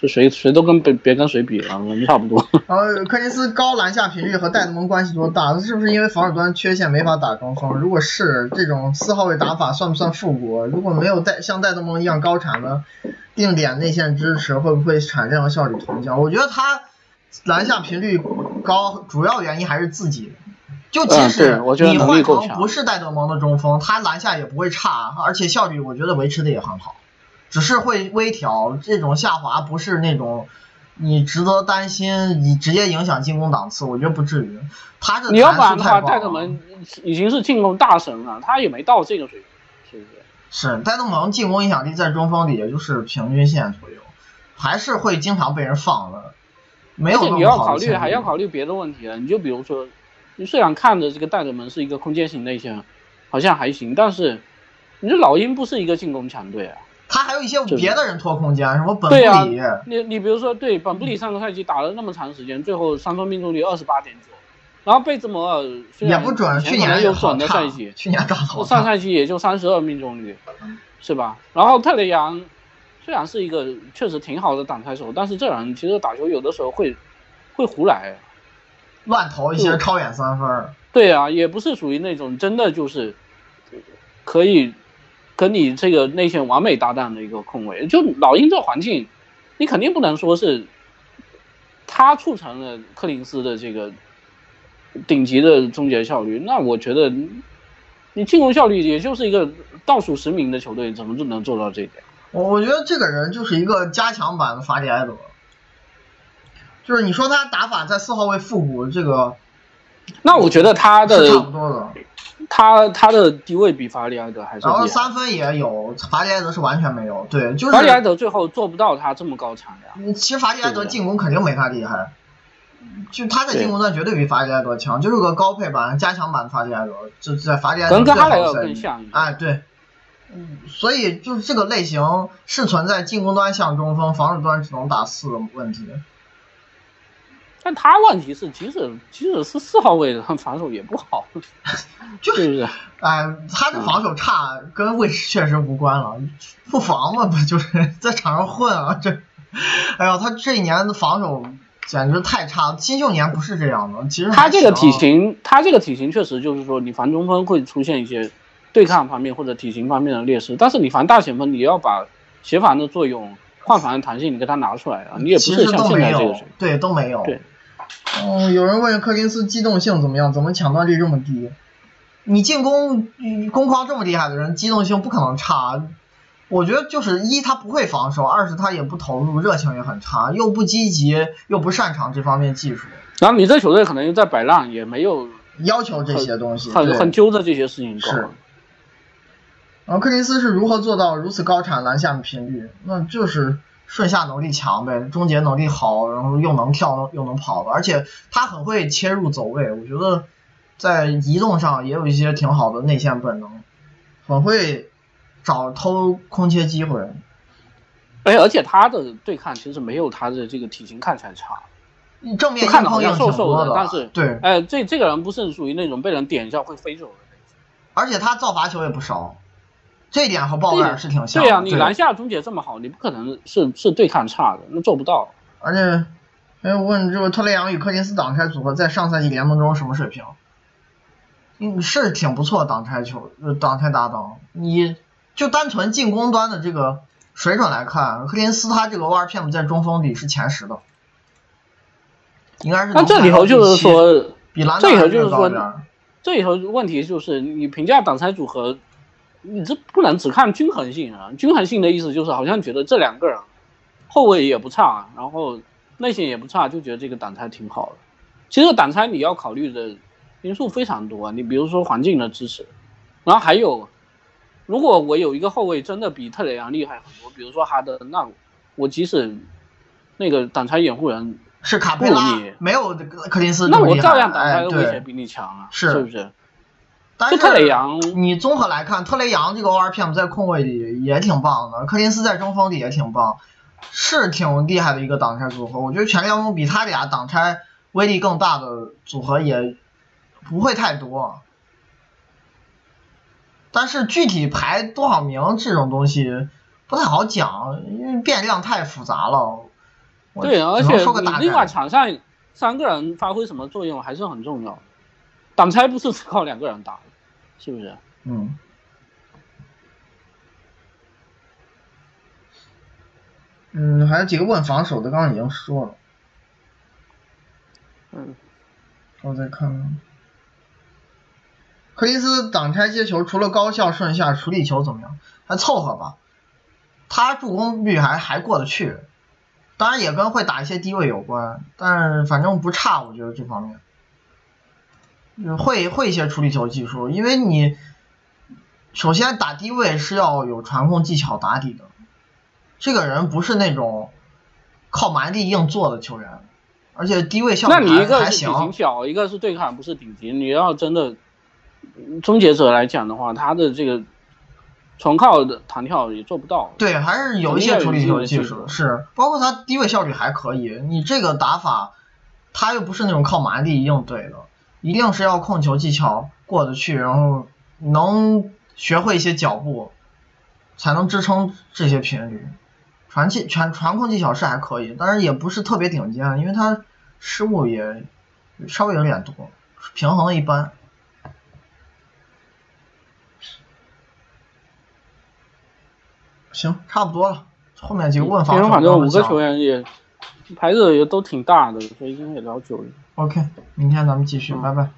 这谁谁都跟别别跟谁比了，我们差不多。[LAUGHS] 然后柯林斯高篮下频率和戴德蒙关系多大？是不是因为防守端缺陷没法打中锋？如果是这种四号位打法算不算复古？如果没有戴像戴德蒙一样高产的定点内线支持，会不会产生效率同降？我觉得他。篮下频率高，主要原因还是自己。就即使你换成不是戴德蒙的中锋，他篮下也不会差，而且效率我觉得维持的也很好。只是会微调，这种下滑不是那种你值得担心，你直接影响进攻档次，我觉得不至于。他的你要管的话，戴德蒙已经是进攻大神了，他也没到这个水平，是不是？是戴德蒙进攻影响力在中锋里也就是平均线左右，还是会经常被人放的。而且你要考虑，还要考虑别的问题啊！你就比如说，你虽然看着这个戴德蒙是一个空间型内线，好像还行，但是你这老鹰不是一个进攻强队啊。他还有一些别的人拖空间，什么本布里。你你比如说，对本布里上个赛季打了那么长时间，最后三分命中率二十八点九，然后贝兹摩尔也不准，去年有准的赛季，去年打好，上赛季也就三十二命中率，是吧？然后特雷杨。虽然是一个确实挺好的挡拆手，但是这人其实打球有的时候会会胡来，乱投一些超远三分。对啊，也不是属于那种真的就是可以跟你这个内线完美搭档的一个控卫。就老鹰这环境，你肯定不能说是他促成了柯林斯的这个顶级的终结效率。那我觉得你进攻效率也就是一个倒数十名的球队，怎么就能做到这一点？我我觉得这个人就是一个加强版的法里埃德，就是你说他打法在四号位复古这个，那我觉得他的差不多的，他他的地位比法里埃德还是，然后三分也有，法里埃德是完全没有，对，就是法里埃德最后做不到他这么高产呀。其实法里埃德进攻肯定没他厉害，就他在进攻端绝对比法里埃德强，就是个高配版、加强版的法里埃德，就在法里埃德最好的赛季，哎对。所以就是这个类型是存在进攻端像中锋，防守端只能打四的问题。但他问题是，即使即使是四号位的，他防守也不好，[LAUGHS] 就是 [LAUGHS] 哎，他的防守差跟位置确实无关了，不防嘛，不就是 [LAUGHS] 在场上混啊？这，哎呀，他这一年的防守简直太差，新秀年不是这样的。其实他这个体型，他这个体型确实就是说，你防中锋会出现一些。对抗方面或者体型方面的劣势，但是你防大前锋，你要把协防的作用、换防的弹性，你给他拿出来啊！你也不是像现在这个水平对，都没有。对，嗯，有人问柯林斯机动性怎么样？怎么抢断率这么低？你进攻攻框这么厉害的人，机动性不可能差。我觉得就是一他不会防守，二是他也不投入，热情也很差，又不积极，又不擅长这方面技术。然后你这球队可能又在摆烂，也没有要求这些东西，很很揪着这些事情搞。然后柯林斯是如何做到如此高产篮下的频率？那就是顺下能力强呗，终结能力好，然后又能跳又能跑的，而且他很会切入走位，我觉得在移动上也有一些挺好的内线本能，很会找偷空切机会。哎，而且他的对抗其实没有他的这个体型看起来差，正面看的好像瘦瘦的，但是对，哎，这这个人不是属于那种被人点一下会飞走的那种，而且他造罚球也不少。这一点和鲍威尔是挺像。对呀，你篮下终结这么好，你不可能是是对抗差的，那做不到。而且，还有问这个特雷杨与柯林斯挡拆组合在上赛季联盟中什么水平？嗯，是挺不错挡拆球，挡拆搭档。你就单纯进攻端的这个水准来看，柯林斯他这个 ORPM 在中锋里是前十的，应该是。那这里头就是说，比兰这里头就是说，这里头问题就是你评价挡拆组合，你这不能只看均衡性啊。均衡性的意思就是好像觉得这两个人后卫也不差，然后内线也不差，就觉得这个挡拆挺好的。其实挡拆你要考虑的因素非常多，你比如说环境的支持，然后还有。如果我有一个后卫真的比特雷杨厉害很多，比如说哈登，那我即使那个挡拆掩护人是卡佩拉，没有克林斯，那我照样挡拆的威胁比你强啊，是不是？但是特雷杨，你综合来看，特雷杨这个 ORPM 在控卫里也挺棒的，克林斯在中锋里也挺棒，是挺厉害的一个挡拆组合。我觉得全联盟比他俩挡拆威力更大的组合也不会太多。但是具体排多少名这种东西不太好讲，因为变量太复杂了。对，而且另外场上三个人发挥什么作用还是很重要。挡拆不是只靠两个人打，是不是？嗯。嗯，还有几个问防守的，刚刚已经说了。嗯。我再看看。克里斯挡拆接球，除了高效顺下，处理球怎么样？还凑合吧。他助攻率还还过得去，当然也跟会打一些低位有关，但是反正不差，我觉得这方面。会会一些处理球技术，因为你首先打低位是要有传控技巧打底的。这个人不是那种靠蛮力硬做的球员，而且低位效果还行。那你一个是体型小，一个是对抗不是顶级，你要真的。终结者来讲的话，他的这个纯靠的弹跳也做不到。对，还是有一些处理球技术，是包括他低位效率还可以。你这个打法，他又不是那种靠蛮力硬对的，一定是要控球技巧过得去，然后能学会一些脚步，才能支撑这些频率。传技传传控技巧是还可以，但是也不是特别顶尖，因为他失误也稍微有点多，平衡一般。行，差不多了。后面几个问法，反正五个球员也牌子也都挺大的，所以今天也聊久了。OK，明天咱们继续，拜拜。